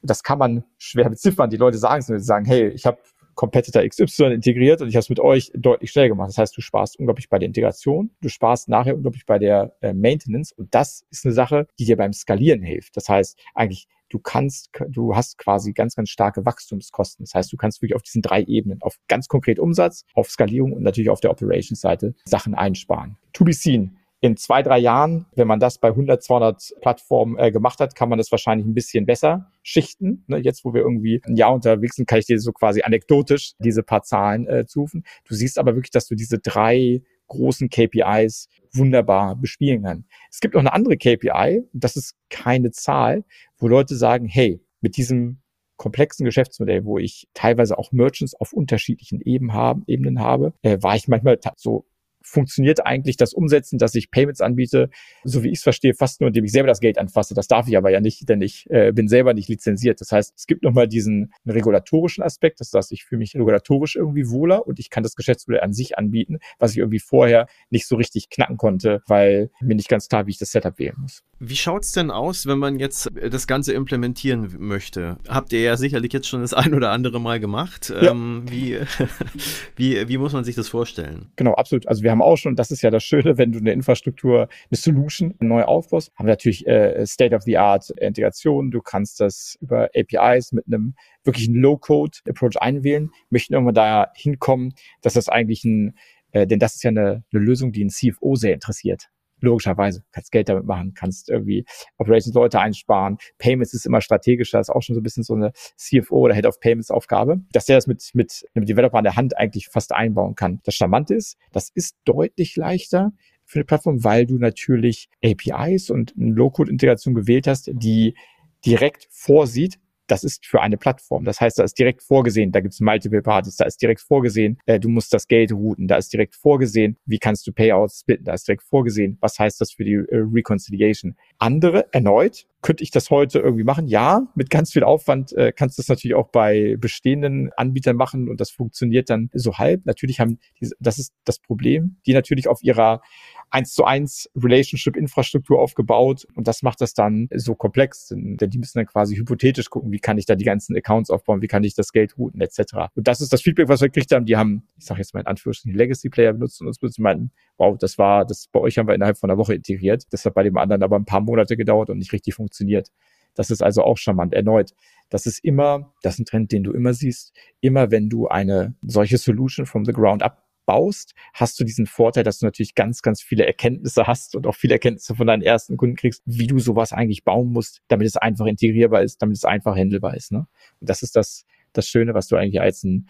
S3: das kann man schwer beziffern. Die Leute sagen es nur, sie sagen, hey, ich habe Competitor XY integriert und ich habe es mit euch deutlich schneller gemacht. Das heißt, du sparst unglaublich bei der Integration, du sparst nachher unglaublich bei der äh, Maintenance und das ist eine Sache, die dir beim Skalieren hilft. Das heißt, eigentlich du kannst, du hast quasi ganz, ganz starke Wachstumskosten. Das heißt, du kannst wirklich auf diesen drei Ebenen, auf ganz konkret Umsatz, auf Skalierung und natürlich auf der Operations-Seite Sachen einsparen. To be seen in zwei, drei Jahren, wenn man das bei 100, 200 Plattformen äh, gemacht hat, kann man das wahrscheinlich ein bisschen besser schichten. Ne? Jetzt, wo wir irgendwie ein Jahr unterwegs sind, kann ich dir so quasi anekdotisch diese paar Zahlen äh, zurufen. Du siehst aber wirklich, dass du diese drei großen KPIs wunderbar bespielen kannst. Es gibt auch eine andere KPI, das ist keine Zahl, wo Leute sagen, hey, mit diesem komplexen Geschäftsmodell, wo ich teilweise auch Merchants auf unterschiedlichen Ebenen, haben, Ebenen habe, äh, war ich manchmal so funktioniert eigentlich das Umsetzen, dass ich Payments anbiete, so wie ich es verstehe, fast nur, indem ich selber das Geld anfasse. Das darf ich aber ja nicht, denn ich äh, bin selber nicht lizenziert. Das heißt, es gibt nochmal diesen regulatorischen Aspekt, das heißt, ich fühle mich regulatorisch irgendwie wohler und ich kann das Geschäftsmodell an sich anbieten, was ich irgendwie vorher nicht so richtig knacken konnte, weil mir nicht ganz klar, wie ich das Setup wählen muss.
S1: Wie schaut's denn aus, wenn man jetzt das Ganze implementieren möchte? Habt ihr ja sicherlich jetzt schon das ein oder andere Mal gemacht. Ja. Ähm, wie, wie, wie muss man sich das vorstellen?
S3: Genau, absolut. Also wir haben auch schon, das ist ja das Schöne, wenn du eine Infrastruktur, eine Solution neu aufbaust, haben wir natürlich äh, State-of-the-Art-Integration. Du kannst das über APIs mit einem wirklichen Low-Code-Approach einwählen, möchten irgendwann da hinkommen, dass das eigentlich ein, äh, denn das ist ja eine, eine Lösung, die ein CFO sehr interessiert logischerweise. Kannst Geld damit machen, kannst irgendwie Operations-Leute einsparen. Payments ist immer strategischer, ist auch schon so ein bisschen so eine CFO oder Head of Payments Aufgabe, dass der das mit, mit einem Developer an der Hand eigentlich fast einbauen kann. Das Charmante ist, das ist deutlich leichter für eine Plattform, weil du natürlich APIs und eine Low-Code-Integration gewählt hast, die direkt vorsieht, das ist für eine Plattform. Das heißt, da ist direkt vorgesehen, da gibt es Multiple Parties, da ist direkt vorgesehen, äh, du musst das Geld routen, da ist direkt vorgesehen, wie kannst du Payouts splitten, da ist direkt vorgesehen, was heißt das für die äh, Reconciliation. Andere, erneut, könnte ich das heute irgendwie machen? Ja, mit ganz viel Aufwand äh, kannst du das natürlich auch bei bestehenden Anbietern machen und das funktioniert dann so halb. Natürlich haben, die, das ist das Problem, die natürlich auf ihrer eins zu eins Relationship-Infrastruktur aufgebaut und das macht das dann so komplex, denn, die müssen dann quasi hypothetisch gucken, wie kann ich da die ganzen Accounts aufbauen, wie kann ich das Geld routen etc. Und das ist das Feedback, was wir gekriegt haben. Die haben, ich sage jetzt mal in Anführungsstrichen, Legacy-Player benutzt und uns benutzen meinten, wow, das war, das bei euch haben wir innerhalb von einer Woche integriert. Das hat bei dem anderen aber ein paar Monate gedauert und nicht richtig funktioniert. Das ist also auch charmant. Erneut, das ist immer, das ist ein Trend, den du immer siehst. Immer wenn du eine solche Solution from the ground up baust, hast du diesen Vorteil, dass du natürlich ganz, ganz viele Erkenntnisse hast und auch viele Erkenntnisse von deinen ersten Kunden kriegst, wie du sowas eigentlich bauen musst, damit es einfach integrierbar ist, damit es einfach handelbar ist. Ne? Und das ist das, das Schöne, was du eigentlich als ein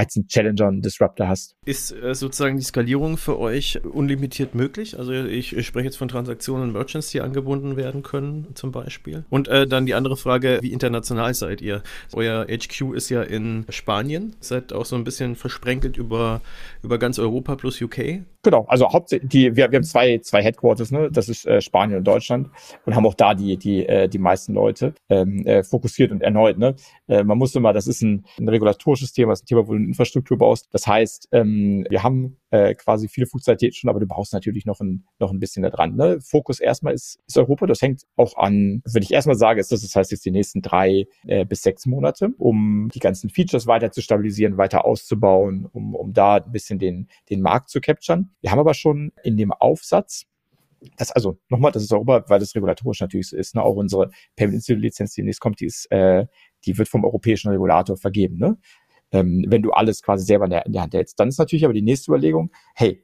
S3: als ein Challenger und Disruptor hast.
S1: Ist äh, sozusagen die Skalierung für euch unlimitiert möglich? Also ich, ich, spreche jetzt von Transaktionen und Merchants, die angebunden werden können, zum Beispiel. Und äh, dann die andere Frage, wie international seid ihr? Euer HQ ist ja in Spanien, seid auch so ein bisschen versprenkelt über, über ganz Europa plus UK.
S3: Genau, also hauptsächlich, die, wir, wir haben zwei, zwei Headquarters, ne? das ist äh, Spanien und Deutschland und haben auch da die, die, äh, die meisten Leute ähm, äh, fokussiert und erneut. Ne? Äh, man muss immer, das ist ein, ein regulatorisches Thema, das ist ein Thema, wo du eine Infrastruktur baust. Das heißt, ähm, wir haben äh, quasi viele Funktionalitäten schon, aber du brauchst natürlich noch ein, noch ein bisschen da dran. Ne? Fokus erstmal ist, ist Europa, das hängt auch an, wenn ich erstmal sage, ist das, das heißt jetzt die nächsten drei äh, bis sechs Monate, um die ganzen Features weiter zu stabilisieren, weiter auszubauen, um, um da ein bisschen den, den Markt zu capturen. Wir haben aber schon in dem Aufsatz, das also nochmal, das ist Europa, weil das regulatorisch natürlich so ist. Ne? Auch unsere Payment Institute Lizenz, die nächst kommt, die ist, äh, die wird vom europäischen Regulator vergeben. Ne? Ähm, wenn du alles quasi selber in der, in der Hand hältst, dann ist natürlich aber die nächste Überlegung: Hey,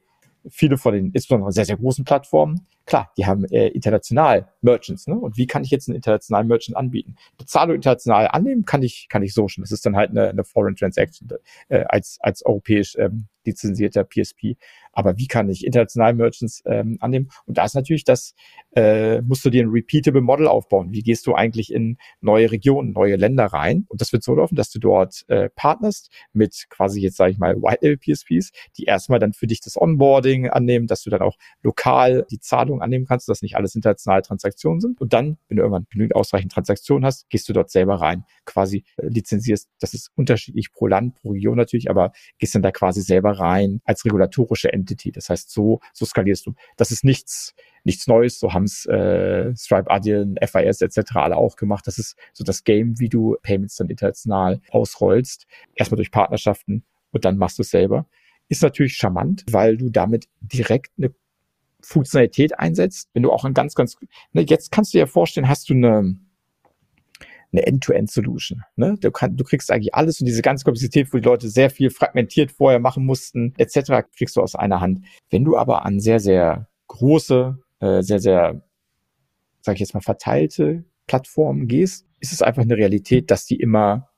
S3: viele von den insbesondere sehr sehr großen Plattformen Klar, die haben äh, international Merchants, ne? Und wie kann ich jetzt einen internationalen Merchant anbieten? Eine Zahlung international annehmen kann ich, kann ich so schon. Das ist dann halt eine, eine Foreign Transaction äh, als, als europäisch ähm, lizenzierter PSP. Aber wie kann ich international Merchants ähm, annehmen? Und da ist natürlich das, äh, musst du dir ein repeatable Model aufbauen. Wie gehst du eigentlich in neue Regionen, neue Länder rein? Und das wird so laufen, dass du dort äh, partnerst mit quasi jetzt sage ich mal White PSPs, die erstmal dann für dich das Onboarding annehmen, dass du dann auch lokal die Zahlung annehmen kannst, dass nicht alles internationale Transaktionen sind. Und dann, wenn du irgendwann genügend ausreichend Transaktionen hast, gehst du dort selber rein, quasi äh, lizenzierst. Das ist unterschiedlich pro Land, pro Region natürlich, aber gehst dann da quasi selber rein als regulatorische Entity. Das heißt, so, so skalierst du. Das ist nichts, nichts Neues. So haben es äh, Stripe, Adyen, FIS etc. alle auch gemacht. Das ist so das Game, wie du Payments dann international ausrollst. Erstmal durch Partnerschaften und dann machst du es selber. Ist natürlich charmant, weil du damit direkt eine Funktionalität einsetzt, wenn du auch ein ganz, ganz, ne, jetzt kannst du dir vorstellen, hast du eine, eine End-to-End-Solution. Ne? Du, du kriegst eigentlich alles und diese ganze Komplexität, wo die Leute sehr viel fragmentiert vorher machen mussten, etc., kriegst du aus einer Hand. Wenn du aber an sehr, sehr große, äh, sehr, sehr, sag ich jetzt mal, verteilte Plattformen gehst, ist es einfach eine Realität, dass die immer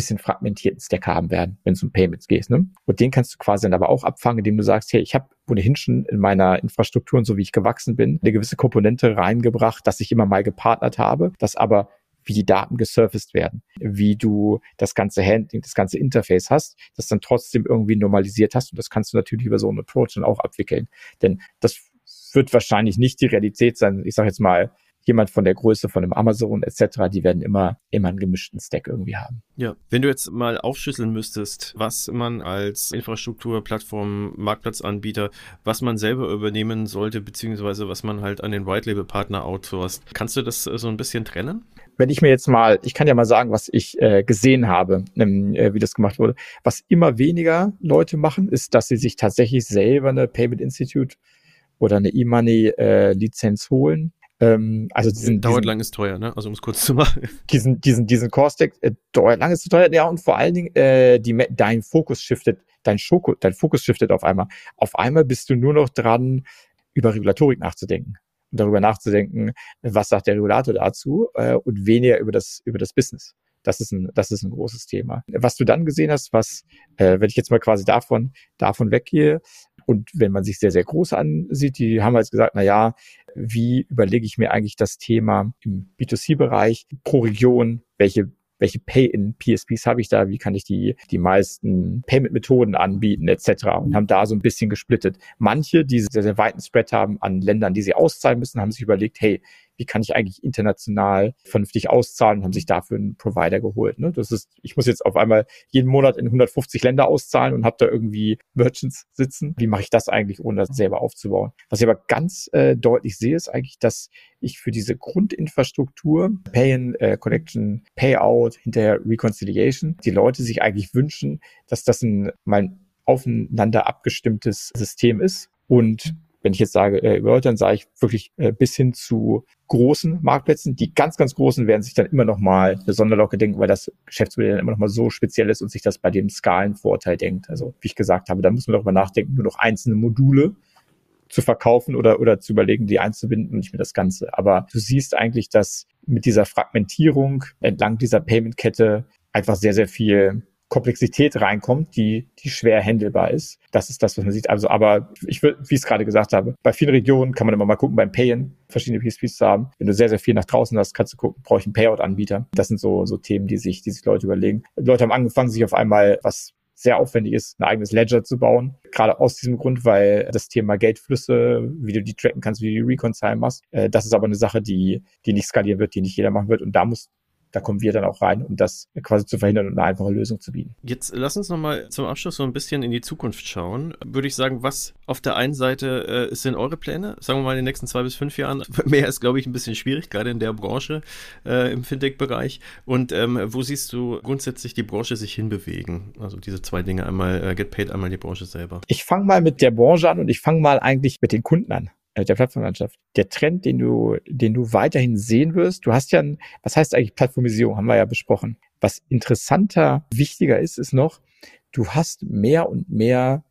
S3: bisschen fragmentierten Stack haben werden, wenn es um Payments geht. Ne? Und den kannst du quasi dann aber auch abfangen, indem du sagst, hey, ich habe ohnehin schon in meiner Infrastruktur und so wie ich gewachsen bin, eine gewisse Komponente reingebracht, dass ich immer mal gepartnert habe, dass aber wie die Daten gesurfaced werden, wie du das ganze Handling, das ganze Interface hast, das dann trotzdem irgendwie normalisiert hast. Und das kannst du natürlich über so einen Approach dann auch abwickeln. Denn das wird wahrscheinlich nicht die Realität sein. Ich sage jetzt mal, jemand von der Größe von einem Amazon etc., die werden immer, immer einen gemischten Stack irgendwie haben.
S1: Ja, wenn du jetzt mal aufschlüsseln müsstest, was man als Infrastruktur, Plattform, Marktplatzanbieter, was man selber übernehmen sollte, beziehungsweise was man halt an den White-Label-Partner outsourced, kannst du das äh, so ein bisschen trennen?
S3: Wenn ich mir jetzt mal, ich kann ja mal sagen, was ich äh, gesehen habe, ähm, äh, wie das gemacht wurde. Was immer weniger Leute machen, ist, dass sie sich tatsächlich selber eine Payment Institute oder eine E-Money-Lizenz äh, holen
S1: ähm, also diesen, dauert diesen, lang ist teuer, ne? Also um es kurz zu machen.
S3: Diesen, diesen, diesen Core-Stack äh, dauert lang ist zu teuer, ja, und vor allen Dingen äh, die, dein Fokus shiftet, dein Schoko, dein Fokus shiftet auf einmal. Auf einmal bist du nur noch dran, über Regulatorik nachzudenken darüber nachzudenken, was sagt der Regulator dazu äh, und weniger über das über das Business. Das ist ein, das ist ein großes Thema. Was du dann gesehen hast, was, äh, wenn ich jetzt mal quasi davon, davon weggehe, und wenn man sich sehr, sehr groß ansieht, die haben halt gesagt, na ja, wie überlege ich mir eigentlich das Thema im B2C-Bereich pro Region, welche welche Pay-in-PSPs habe ich da, wie kann ich die, die meisten Payment-Methoden anbieten, etc. und haben da so ein bisschen gesplittet. Manche, die sehr, sehr weiten Spread haben an Ländern, die sie auszahlen müssen, haben sich überlegt, hey, wie kann ich eigentlich international vernünftig auszahlen und haben sich dafür einen Provider geholt. Ne? Das ist, ich muss jetzt auf einmal jeden Monat in 150 Länder auszahlen und habe da irgendwie Merchants sitzen. Wie mache ich das eigentlich, ohne das selber aufzubauen? Was ich aber ganz äh, deutlich sehe, ist eigentlich, dass ich für diese Grundinfrastruktur, Pay-in, äh, Connection, Payout, hinterher Reconciliation, die Leute sich eigentlich wünschen, dass das ein mal aufeinander abgestimmtes System ist und wenn ich jetzt sage, äh, über dann sage ich wirklich äh, bis hin zu großen Marktplätzen. Die ganz, ganz großen werden sich dann immer noch mal eine Sonderlocke denken, weil das Geschäftsmodell dann immer noch mal so speziell ist und sich das bei dem Skalenvorteil denkt. Also wie ich gesagt habe, da muss man mal nachdenken, nur noch einzelne Module zu verkaufen oder, oder zu überlegen, die einzubinden und nicht mehr das Ganze. Aber du siehst eigentlich, dass mit dieser Fragmentierung entlang dieser Payment-Kette einfach sehr, sehr viel Komplexität reinkommt, die, die schwer handelbar ist. Das ist das, was man sieht. Also, aber ich will, wie ich es gerade gesagt habe, bei vielen Regionen kann man immer mal gucken, beim Payen verschiedene PSPs zu haben. Wenn du sehr, sehr viel nach draußen hast, kannst du gucken, brauche ich einen Payout-Anbieter. Das sind so, so Themen, die sich, die sich Leute überlegen. Leute haben angefangen, sich auf einmal was sehr aufwendig ist, ein eigenes Ledger zu bauen. Gerade aus diesem Grund, weil das Thema Geldflüsse, wie du die tracken kannst, wie du die reconcile machst, äh, das ist aber eine Sache, die, die nicht skalieren wird, die nicht jeder machen wird. Und da muss da kommen wir dann auch rein, um das quasi zu verhindern und eine einfache Lösung zu bieten.
S1: Jetzt lass uns nochmal zum Abschluss so ein bisschen in die Zukunft schauen. Würde ich sagen, was auf der einen Seite äh, sind eure Pläne? Sagen wir mal in den nächsten zwei bis fünf Jahren. Mehr ist, glaube ich, ein bisschen schwierig, gerade in der Branche, äh, im Fintech-Bereich. Und ähm, wo siehst du grundsätzlich die Branche sich hinbewegen? Also diese zwei Dinge, einmal äh, Get Paid, einmal die Branche selber.
S3: Ich fange mal mit der Branche an und ich fange mal eigentlich mit den Kunden an. Äh, der Plattformlandschaft. Der Trend, den du, den du weiterhin sehen wirst, du hast ja, ein, was heißt eigentlich Plattformisierung, haben wir ja besprochen. Was interessanter, wichtiger ist, ist noch, du hast mehr und mehr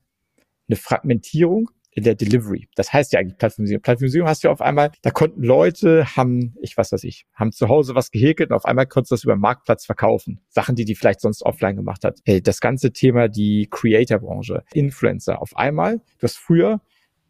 S3: eine Fragmentierung in der Delivery. Das heißt ja eigentlich Plattformisierung. Plattformisierung hast du auf einmal, da konnten Leute, haben, ich weiß was ich, haben zu Hause was gehäkelt und auf einmal konntest du das über den Marktplatz verkaufen. Sachen, die die vielleicht sonst offline gemacht hat. Hey, das ganze Thema, die Creator-Branche, Influencer. Auf einmal, du hast früher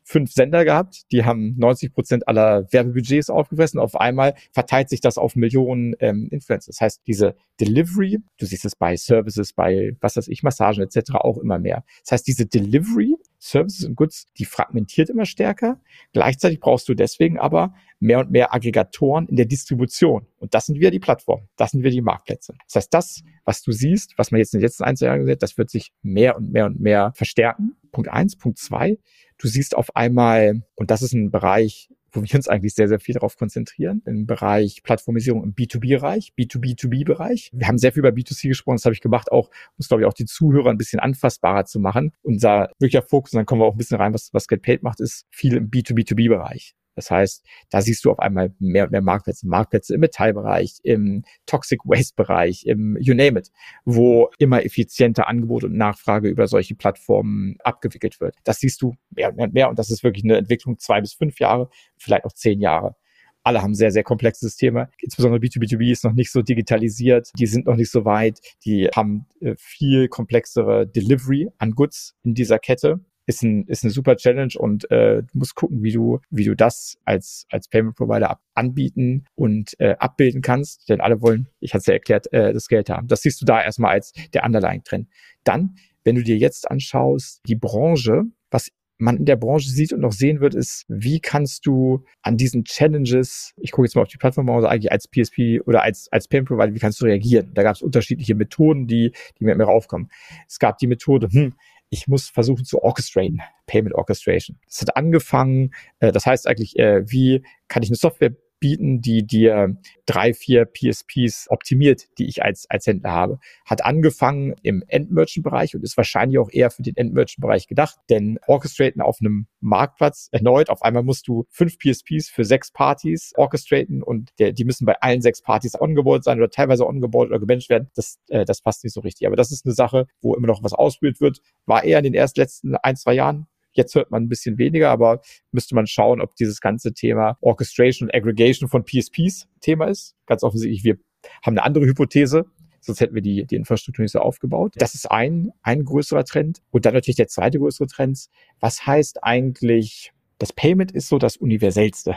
S3: fünf Sender gehabt, die haben 90 Prozent aller Werbebudgets aufgefressen. Auf einmal verteilt sich das auf Millionen ähm, Influencer. Das heißt, diese Delivery, du siehst es bei Services, bei was weiß ich, Massagen etc. auch immer mehr. Das heißt, diese Delivery, Services und Goods, die fragmentiert immer stärker. Gleichzeitig brauchst du deswegen aber mehr und mehr Aggregatoren in der Distribution. Und das sind wieder die Plattformen, das sind wieder die Marktplätze. Das heißt, das, was du siehst, was man jetzt in den letzten ein, zwei Jahren gesehen hat, das wird sich mehr und mehr und mehr verstärken. Punkt eins. Punkt zwei, Du siehst auf einmal, und das ist ein Bereich, wo wir uns eigentlich sehr, sehr viel darauf konzentrieren, im Bereich Plattformisierung im B2B-Bereich, B2B2B-Bereich. Wir haben sehr viel über B2C gesprochen, das habe ich gemacht, auch, um es, glaube ich, auch die Zuhörer ein bisschen anfassbarer zu machen. Unser wirklicher Fokus, und dann kommen wir auch ein bisschen rein, was, was GetPaid macht, ist viel im B2B2B-Bereich. Das heißt, da siehst du auf einmal mehr und mehr Marktplätze, Marktplätze im Metallbereich, im Toxic Waste Bereich, im You name it, wo immer effizienter Angebot und Nachfrage über solche Plattformen abgewickelt wird. Das siehst du mehr und mehr und mehr und das ist wirklich eine Entwicklung zwei bis fünf Jahre, vielleicht auch zehn Jahre alle haben sehr, sehr komplexe Systeme. Insbesondere B2B2B ist noch nicht so digitalisiert. Die sind noch nicht so weit. Die haben äh, viel komplexere Delivery an Goods in dieser Kette ist, ein, ist eine super Challenge und äh, du musst gucken, wie du, wie du das als, als Payment Provider ab, anbieten und äh, abbilden kannst. Denn alle wollen, ich hatte es ja erklärt, äh, das Geld haben. Das siehst du da erstmal als der Underlying-Trend. Dann, wenn du dir jetzt anschaust, die Branche, was man in der Branche sieht und noch sehen wird, ist, wie kannst du an diesen Challenges, ich gucke jetzt mal auf die Plattformbranche eigentlich als PSP oder als, als Payment Provider, wie kannst du reagieren? Da gab es unterschiedliche Methoden, die, die mir raufkommen. Es gab die Methode, hm, ich muss versuchen zu orchestraten, Payment Orchestration. Das hat angefangen, äh, das heißt eigentlich, äh, wie kann ich eine Software bieten, die dir drei, vier PSPs optimiert, die ich als, als Händler habe. Hat angefangen im Endmerchant-Bereich und ist wahrscheinlich auch eher für den Endmerchant-Bereich gedacht, denn orchestraten auf einem Marktplatz erneut, auf einmal musst du fünf PSPs für sechs Partys orchestraten und der, die müssen bei allen sechs Partys ongeboard sein oder teilweise ongeboard oder gebencht werden. Das, äh, das passt nicht so richtig. Aber das ist eine Sache, wo immer noch was ausprobiert wird. War eher in den ersten letzten ein, zwei Jahren Jetzt hört man ein bisschen weniger, aber müsste man schauen, ob dieses ganze Thema Orchestration und Aggregation von PSPs Thema ist. Ganz offensichtlich, wir haben eine andere Hypothese. Sonst hätten wir die, die Infrastruktur nicht so aufgebaut. Das ist ein, ein größerer Trend. Und dann natürlich der zweite größere Trend. Was heißt eigentlich, das Payment ist so das universellste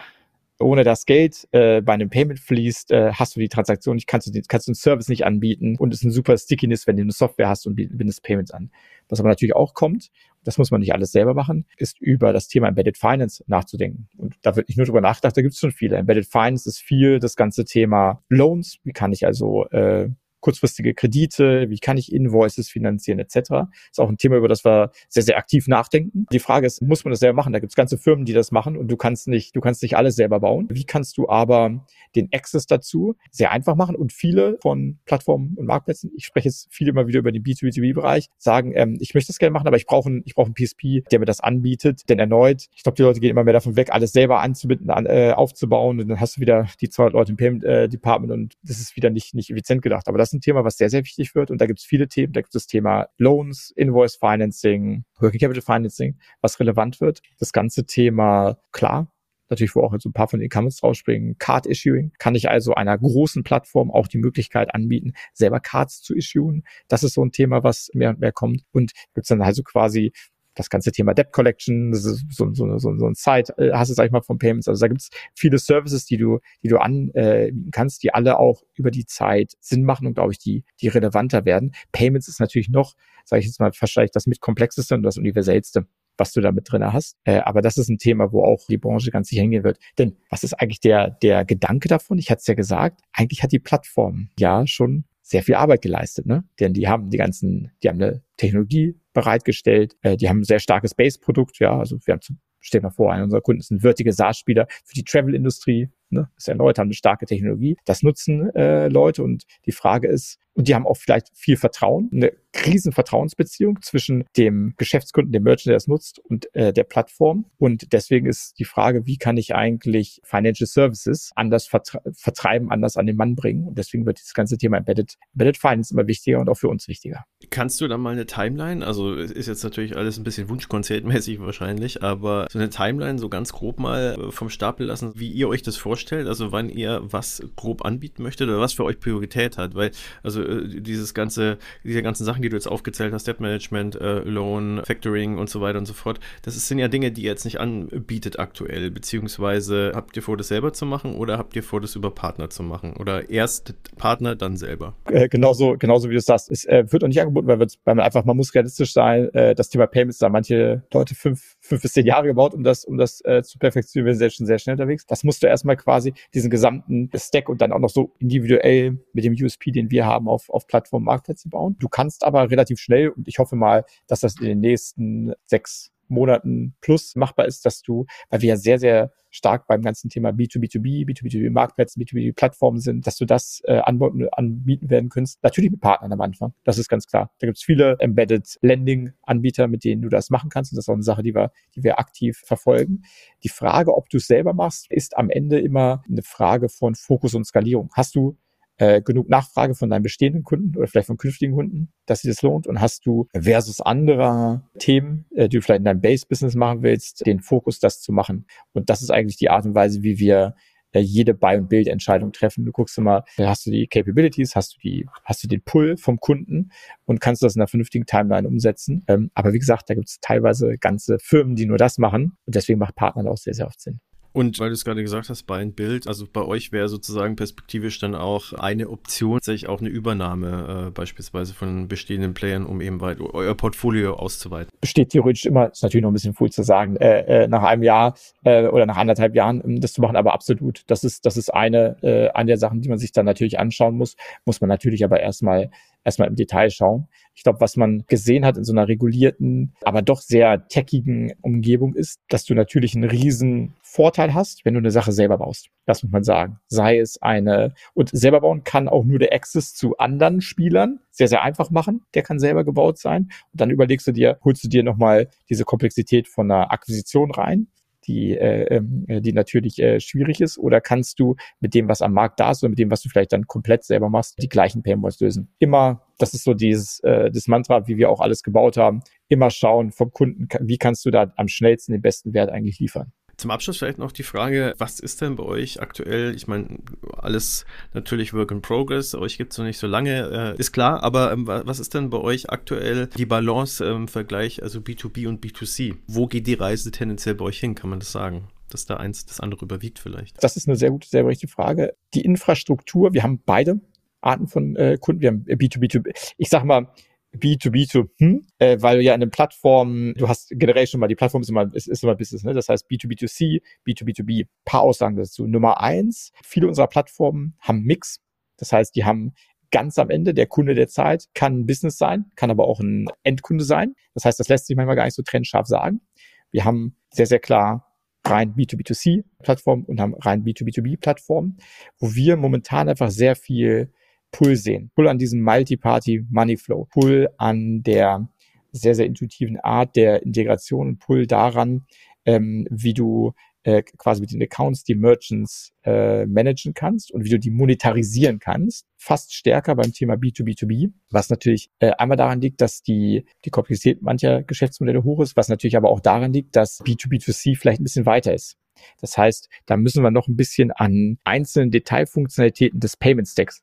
S3: ohne das Geld äh, bei einem Payment fließt, äh, hast du die Transaktion nicht, kannst du, die, kannst du einen Service nicht anbieten und es ist ein super Stickiness, wenn du eine Software hast und bindest Payments an. Was aber natürlich auch kommt, das muss man nicht alles selber machen, ist über das Thema Embedded Finance nachzudenken. Und da wird nicht nur drüber nachgedacht, da gibt es schon viele. Embedded Finance ist viel das ganze Thema Loans. Wie kann ich also äh, kurzfristige Kredite, wie kann ich Invoices finanzieren etc. Ist auch ein Thema, über das wir sehr, sehr aktiv nachdenken. Die Frage ist, muss man das selber machen? Da gibt es ganze Firmen, die das machen und du kannst nicht, du kannst nicht alles selber bauen. Wie kannst du aber den Access dazu sehr einfach machen? Und viele von Plattformen und Marktplätzen, ich spreche jetzt viel immer wieder über den B2B2B-Bereich, sagen, ähm, ich möchte das gerne machen, aber ich brauche einen, ich brauche einen PSP, der mir das anbietet. Denn erneut, ich glaube, die Leute gehen immer mehr davon weg, alles selber anzubinden, an, äh, aufzubauen und dann hast du wieder die 200 Leute im Payment äh, Department und das ist wieder nicht, nicht effizient gedacht. Aber das ist ein Thema, was sehr, sehr wichtig wird. Und da gibt es viele Themen. Da gibt es das Thema Loans, Invoice Financing, Working Capital Financing, was relevant wird. Das ganze Thema, klar, natürlich, wo auch jetzt ein paar von den Incumbents rausspringen, Card Issuing. Kann ich also einer großen Plattform auch die Möglichkeit anbieten, selber Cards zu issuen? Das ist so ein Thema, was mehr und mehr kommt. Und gibt es dann also quasi das ganze Thema Debt Collection, so, so, so, so ein Site, äh, hast du, sag ich mal, von Payments. Also da gibt's viele Services, die du, die du anbieten äh, kannst, die alle auch über die Zeit Sinn machen und, glaube ich, die, die relevanter werden. Payments ist natürlich noch, sage ich jetzt mal, wahrscheinlich das mit komplexeste und das universellste was du da mit drin hast. Äh, aber das ist ein Thema, wo auch die Branche ganz sicher hingehen wird. Denn was ist eigentlich der, der Gedanke davon? Ich hatte es ja gesagt, eigentlich hat die Plattform ja schon sehr viel Arbeit geleistet, ne? Denn die haben die ganzen, die haben eine Technologie bereitgestellt, äh, die haben ein sehr starkes Base-Produkt, ja, also wir haben zum, stell mal vor, einer unserer Kunden ist ein würdiger SaaS-Spieler für die Travel-Industrie, ne? Das ist erneut, haben eine starke Technologie. Das nutzen äh, Leute und die Frage ist, und die haben auch vielleicht viel Vertrauen, eine riesen Vertrauensbeziehung zwischen dem Geschäftskunden, dem Merchant, der es nutzt, und äh, der Plattform. Und deswegen ist die Frage, wie kann ich eigentlich Financial Services anders vertre vertreiben, anders an den Mann bringen? Und deswegen wird das ganze Thema Embedded, Embedded Finance immer wichtiger und auch für uns wichtiger.
S1: Kannst du da mal eine Timeline, also ist jetzt natürlich alles ein bisschen Wunschkonzertmäßig wahrscheinlich, aber so eine Timeline so ganz grob mal äh, vom Stapel lassen, wie ihr euch das vorstellt, also wann ihr was grob anbieten möchtet oder was für euch Priorität hat, weil also äh, dieses ganze, diese ganzen Sachen, die du jetzt aufgezählt hast, Debt Management, äh, Loan, Factoring und so weiter und so fort, das sind ja Dinge, die ihr jetzt nicht anbietet aktuell, beziehungsweise habt ihr vor, das selber zu machen oder habt ihr vor, das über Partner zu machen oder erst Partner, dann selber?
S3: Äh, genauso, genauso wie du es sagst. Es äh, wird auch nicht angeboten, weil, weil man einfach, man muss realistisch sein, äh, das Thema Payments, da manche Leute fünf, fünf bis zehn Jahre gebaut, um das, um das äh, zu perfektionieren, wir sind jetzt schon sehr schnell unterwegs. Das musst du erstmal quasi diesen gesamten Stack und dann auch noch so individuell mit dem USP, den wir haben, auf, auf Plattformen Marktplätze bauen. Du kannst aber relativ schnell, und ich hoffe mal, dass das in den nächsten sechs Monaten plus machbar ist, dass du, weil wir ja sehr, sehr stark beim ganzen Thema B2B2B, B2B2B Marktplätze, B2B Plattformen sind, dass du das äh, anbieten, anbieten werden kannst. Natürlich mit Partnern am Anfang, das ist ganz klar. Da gibt es viele Embedded Lending Anbieter, mit denen du das machen kannst und das ist auch eine Sache, die wir, die wir aktiv verfolgen. Die Frage, ob du es selber machst, ist am Ende immer eine Frage von Fokus und Skalierung. Hast du äh, genug Nachfrage von deinen bestehenden Kunden oder vielleicht von künftigen Kunden, dass sich das lohnt? Und hast du versus anderer Themen, äh, die du vielleicht in deinem Base-Business machen willst, den Fokus, das zu machen? Und das ist eigentlich die Art und Weise, wie wir äh, jede Buy- und Build-Entscheidung treffen. Du guckst immer, äh, hast du die Capabilities, hast du die, hast du den Pull vom Kunden und kannst das in einer vernünftigen Timeline umsetzen. Ähm, aber wie gesagt, da gibt es teilweise ganze Firmen, die nur das machen und deswegen macht Partner auch sehr, sehr oft Sinn.
S1: Und weil du es gerade gesagt hast, bei ein Bild, also bei euch wäre sozusagen perspektivisch dann auch eine Option, tatsächlich auch eine Übernahme äh, beispielsweise von bestehenden Playern, um eben weit euer Portfolio auszuweiten.
S3: Besteht theoretisch immer, ist natürlich noch ein bisschen früh zu sagen, äh, äh, nach einem Jahr äh, oder nach anderthalb Jahren das zu machen, aber absolut. Das ist, das ist eine, äh, eine der Sachen, die man sich dann natürlich anschauen muss. Muss man natürlich aber erstmal erstmal im Detail schauen. Ich glaube, was man gesehen hat in so einer regulierten, aber doch sehr techigen Umgebung ist, dass du natürlich einen riesen Vorteil hast, wenn du eine Sache selber baust. Das muss man sagen. Sei es eine, und selber bauen kann auch nur der Access zu anderen Spielern sehr, sehr einfach machen. Der kann selber gebaut sein. Und dann überlegst du dir, holst du dir nochmal diese Komplexität von einer Akquisition rein die, äh, ähm, äh, die natürlich äh, schwierig ist? Oder kannst du mit dem, was am Markt da ist oder mit dem, was du vielleicht dann komplett selber machst, die gleichen Painpoints lösen? Immer, das ist so dieses äh, das Mantra, wie wir auch alles gebaut haben, immer schauen vom Kunden, wie kannst du da am schnellsten den besten Wert eigentlich liefern?
S1: Zum Abschluss vielleicht noch die Frage, was ist denn bei euch aktuell? Ich meine, alles natürlich Work in Progress, euch gibt es noch nicht so lange, äh, ist klar, aber ähm, was ist denn bei euch aktuell die Balance im Vergleich, also B2B und B2C? Wo geht die Reise tendenziell bei euch hin, kann man das sagen? dass da eins das andere überwiegt vielleicht?
S3: Das ist eine sehr gute, sehr richtige Frage. Die Infrastruktur, wir haben beide Arten von äh, Kunden. Wir haben B2B2, ich sag mal, B2B zu, hm, äh, weil ja eine Plattform, du hast generell schon mal, die Plattform ist immer, ist, ist immer Business, ne? Das heißt B2B2C, B2B2B. Paar Aussagen dazu. Nummer eins, viele unserer Plattformen haben Mix. Das heißt, die haben ganz am Ende, der Kunde der Zeit kann ein Business sein, kann aber auch ein Endkunde sein. Das heißt, das lässt sich manchmal gar nicht so trennscharf sagen. Wir haben sehr, sehr klar rein B2B2C-Plattformen und haben rein B2B2B-Plattformen, wo wir momentan einfach sehr viel Pull sehen. Pull an diesem Multi-Party Money Flow. Pull an der sehr, sehr intuitiven Art der Integration Pull daran, ähm, wie du äh, quasi mit den Accounts die Merchants äh, managen kannst und wie du die monetarisieren kannst. Fast stärker beim Thema B2B2B, was natürlich äh, einmal daran liegt, dass die, die Komplexität mancher Geschäftsmodelle hoch ist, was natürlich aber auch daran liegt, dass B2B2C vielleicht ein bisschen weiter ist. Das heißt, da müssen wir noch ein bisschen an einzelnen Detailfunktionalitäten des Payment Stacks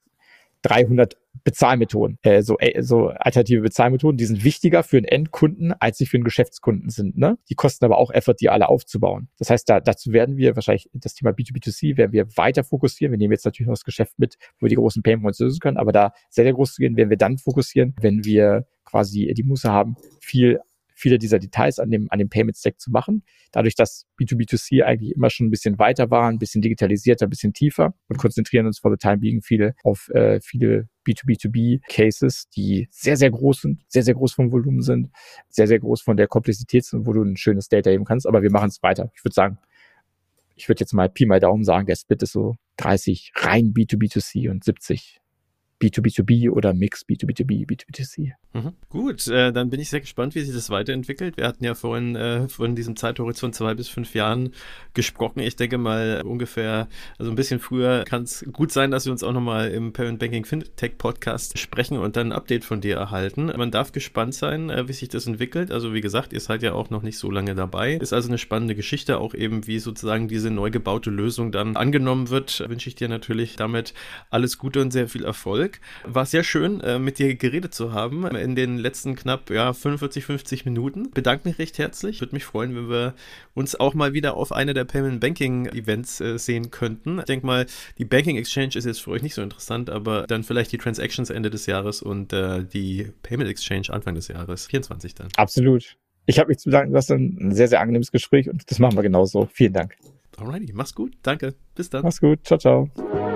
S3: 300 Bezahlmethoden, äh, so, äh, so alternative Bezahlmethoden, die sind wichtiger für einen Endkunden, als sie für einen Geschäftskunden sind. Ne? Die kosten aber auch Effort, die alle aufzubauen. Das heißt, da, dazu werden wir wahrscheinlich das Thema B2B2C werden wir weiter fokussieren. Wir nehmen jetzt natürlich noch das Geschäft mit, wo wir die großen Painpoints lösen können, aber da sehr, sehr groß zu gehen, werden wir dann fokussieren, wenn wir quasi die Muße haben, viel viele dieser Details an dem, an dem Payment Stack zu machen. Dadurch, dass B2B2C eigentlich immer schon ein bisschen weiter war, ein bisschen digitalisierter, ein bisschen tiefer und konzentrieren uns for the time being viele auf äh, viele B2B2B-Cases, die sehr, sehr groß sind, sehr, sehr groß vom Volumen sind, sehr, sehr groß von der Komplexität sind, wo du ein schönes Data heben kannst. Aber wir machen es weiter. Ich würde sagen, ich würde jetzt mal Pi mal Daumen sagen, der Split ist so 30 rein B2B2C und 70 B2B2B oder Mix B2B2B, B2B2C.
S1: Mhm. Gut, äh, dann bin ich sehr gespannt, wie sich das weiterentwickelt. Wir hatten ja vorhin äh, von diesem Zeithorizont zwei bis fünf Jahren gesprochen. Ich denke mal ungefähr, also ein bisschen früher kann es gut sein, dass wir uns auch nochmal im Parent Banking Fintech Podcast sprechen und dann ein Update von dir erhalten. Man darf gespannt sein, äh, wie sich das entwickelt. Also wie gesagt, ihr seid ja auch noch nicht so lange dabei. Ist also eine spannende Geschichte, auch eben wie sozusagen diese neu gebaute Lösung dann angenommen wird. Wünsche ich dir natürlich damit alles Gute und sehr viel Erfolg. Dirk. War sehr schön, äh, mit dir geredet zu haben in den letzten knapp ja, 45, 50 Minuten. Bedanke mich recht herzlich. Würde mich freuen, wenn wir uns auch mal wieder auf eine der Payment Banking Events äh, sehen könnten. Ich denke mal, die Banking Exchange ist jetzt für euch nicht so interessant, aber dann vielleicht die Transactions Ende des Jahres und äh, die Payment Exchange Anfang des Jahres, 24 dann.
S3: Absolut. Ich habe mich zu bedanken, das ist ein sehr, sehr angenehmes Gespräch und das machen wir genauso. Vielen Dank.
S1: Alrighty, mach's gut. Danke. Bis dann.
S3: Mach's gut. Ciao, ciao.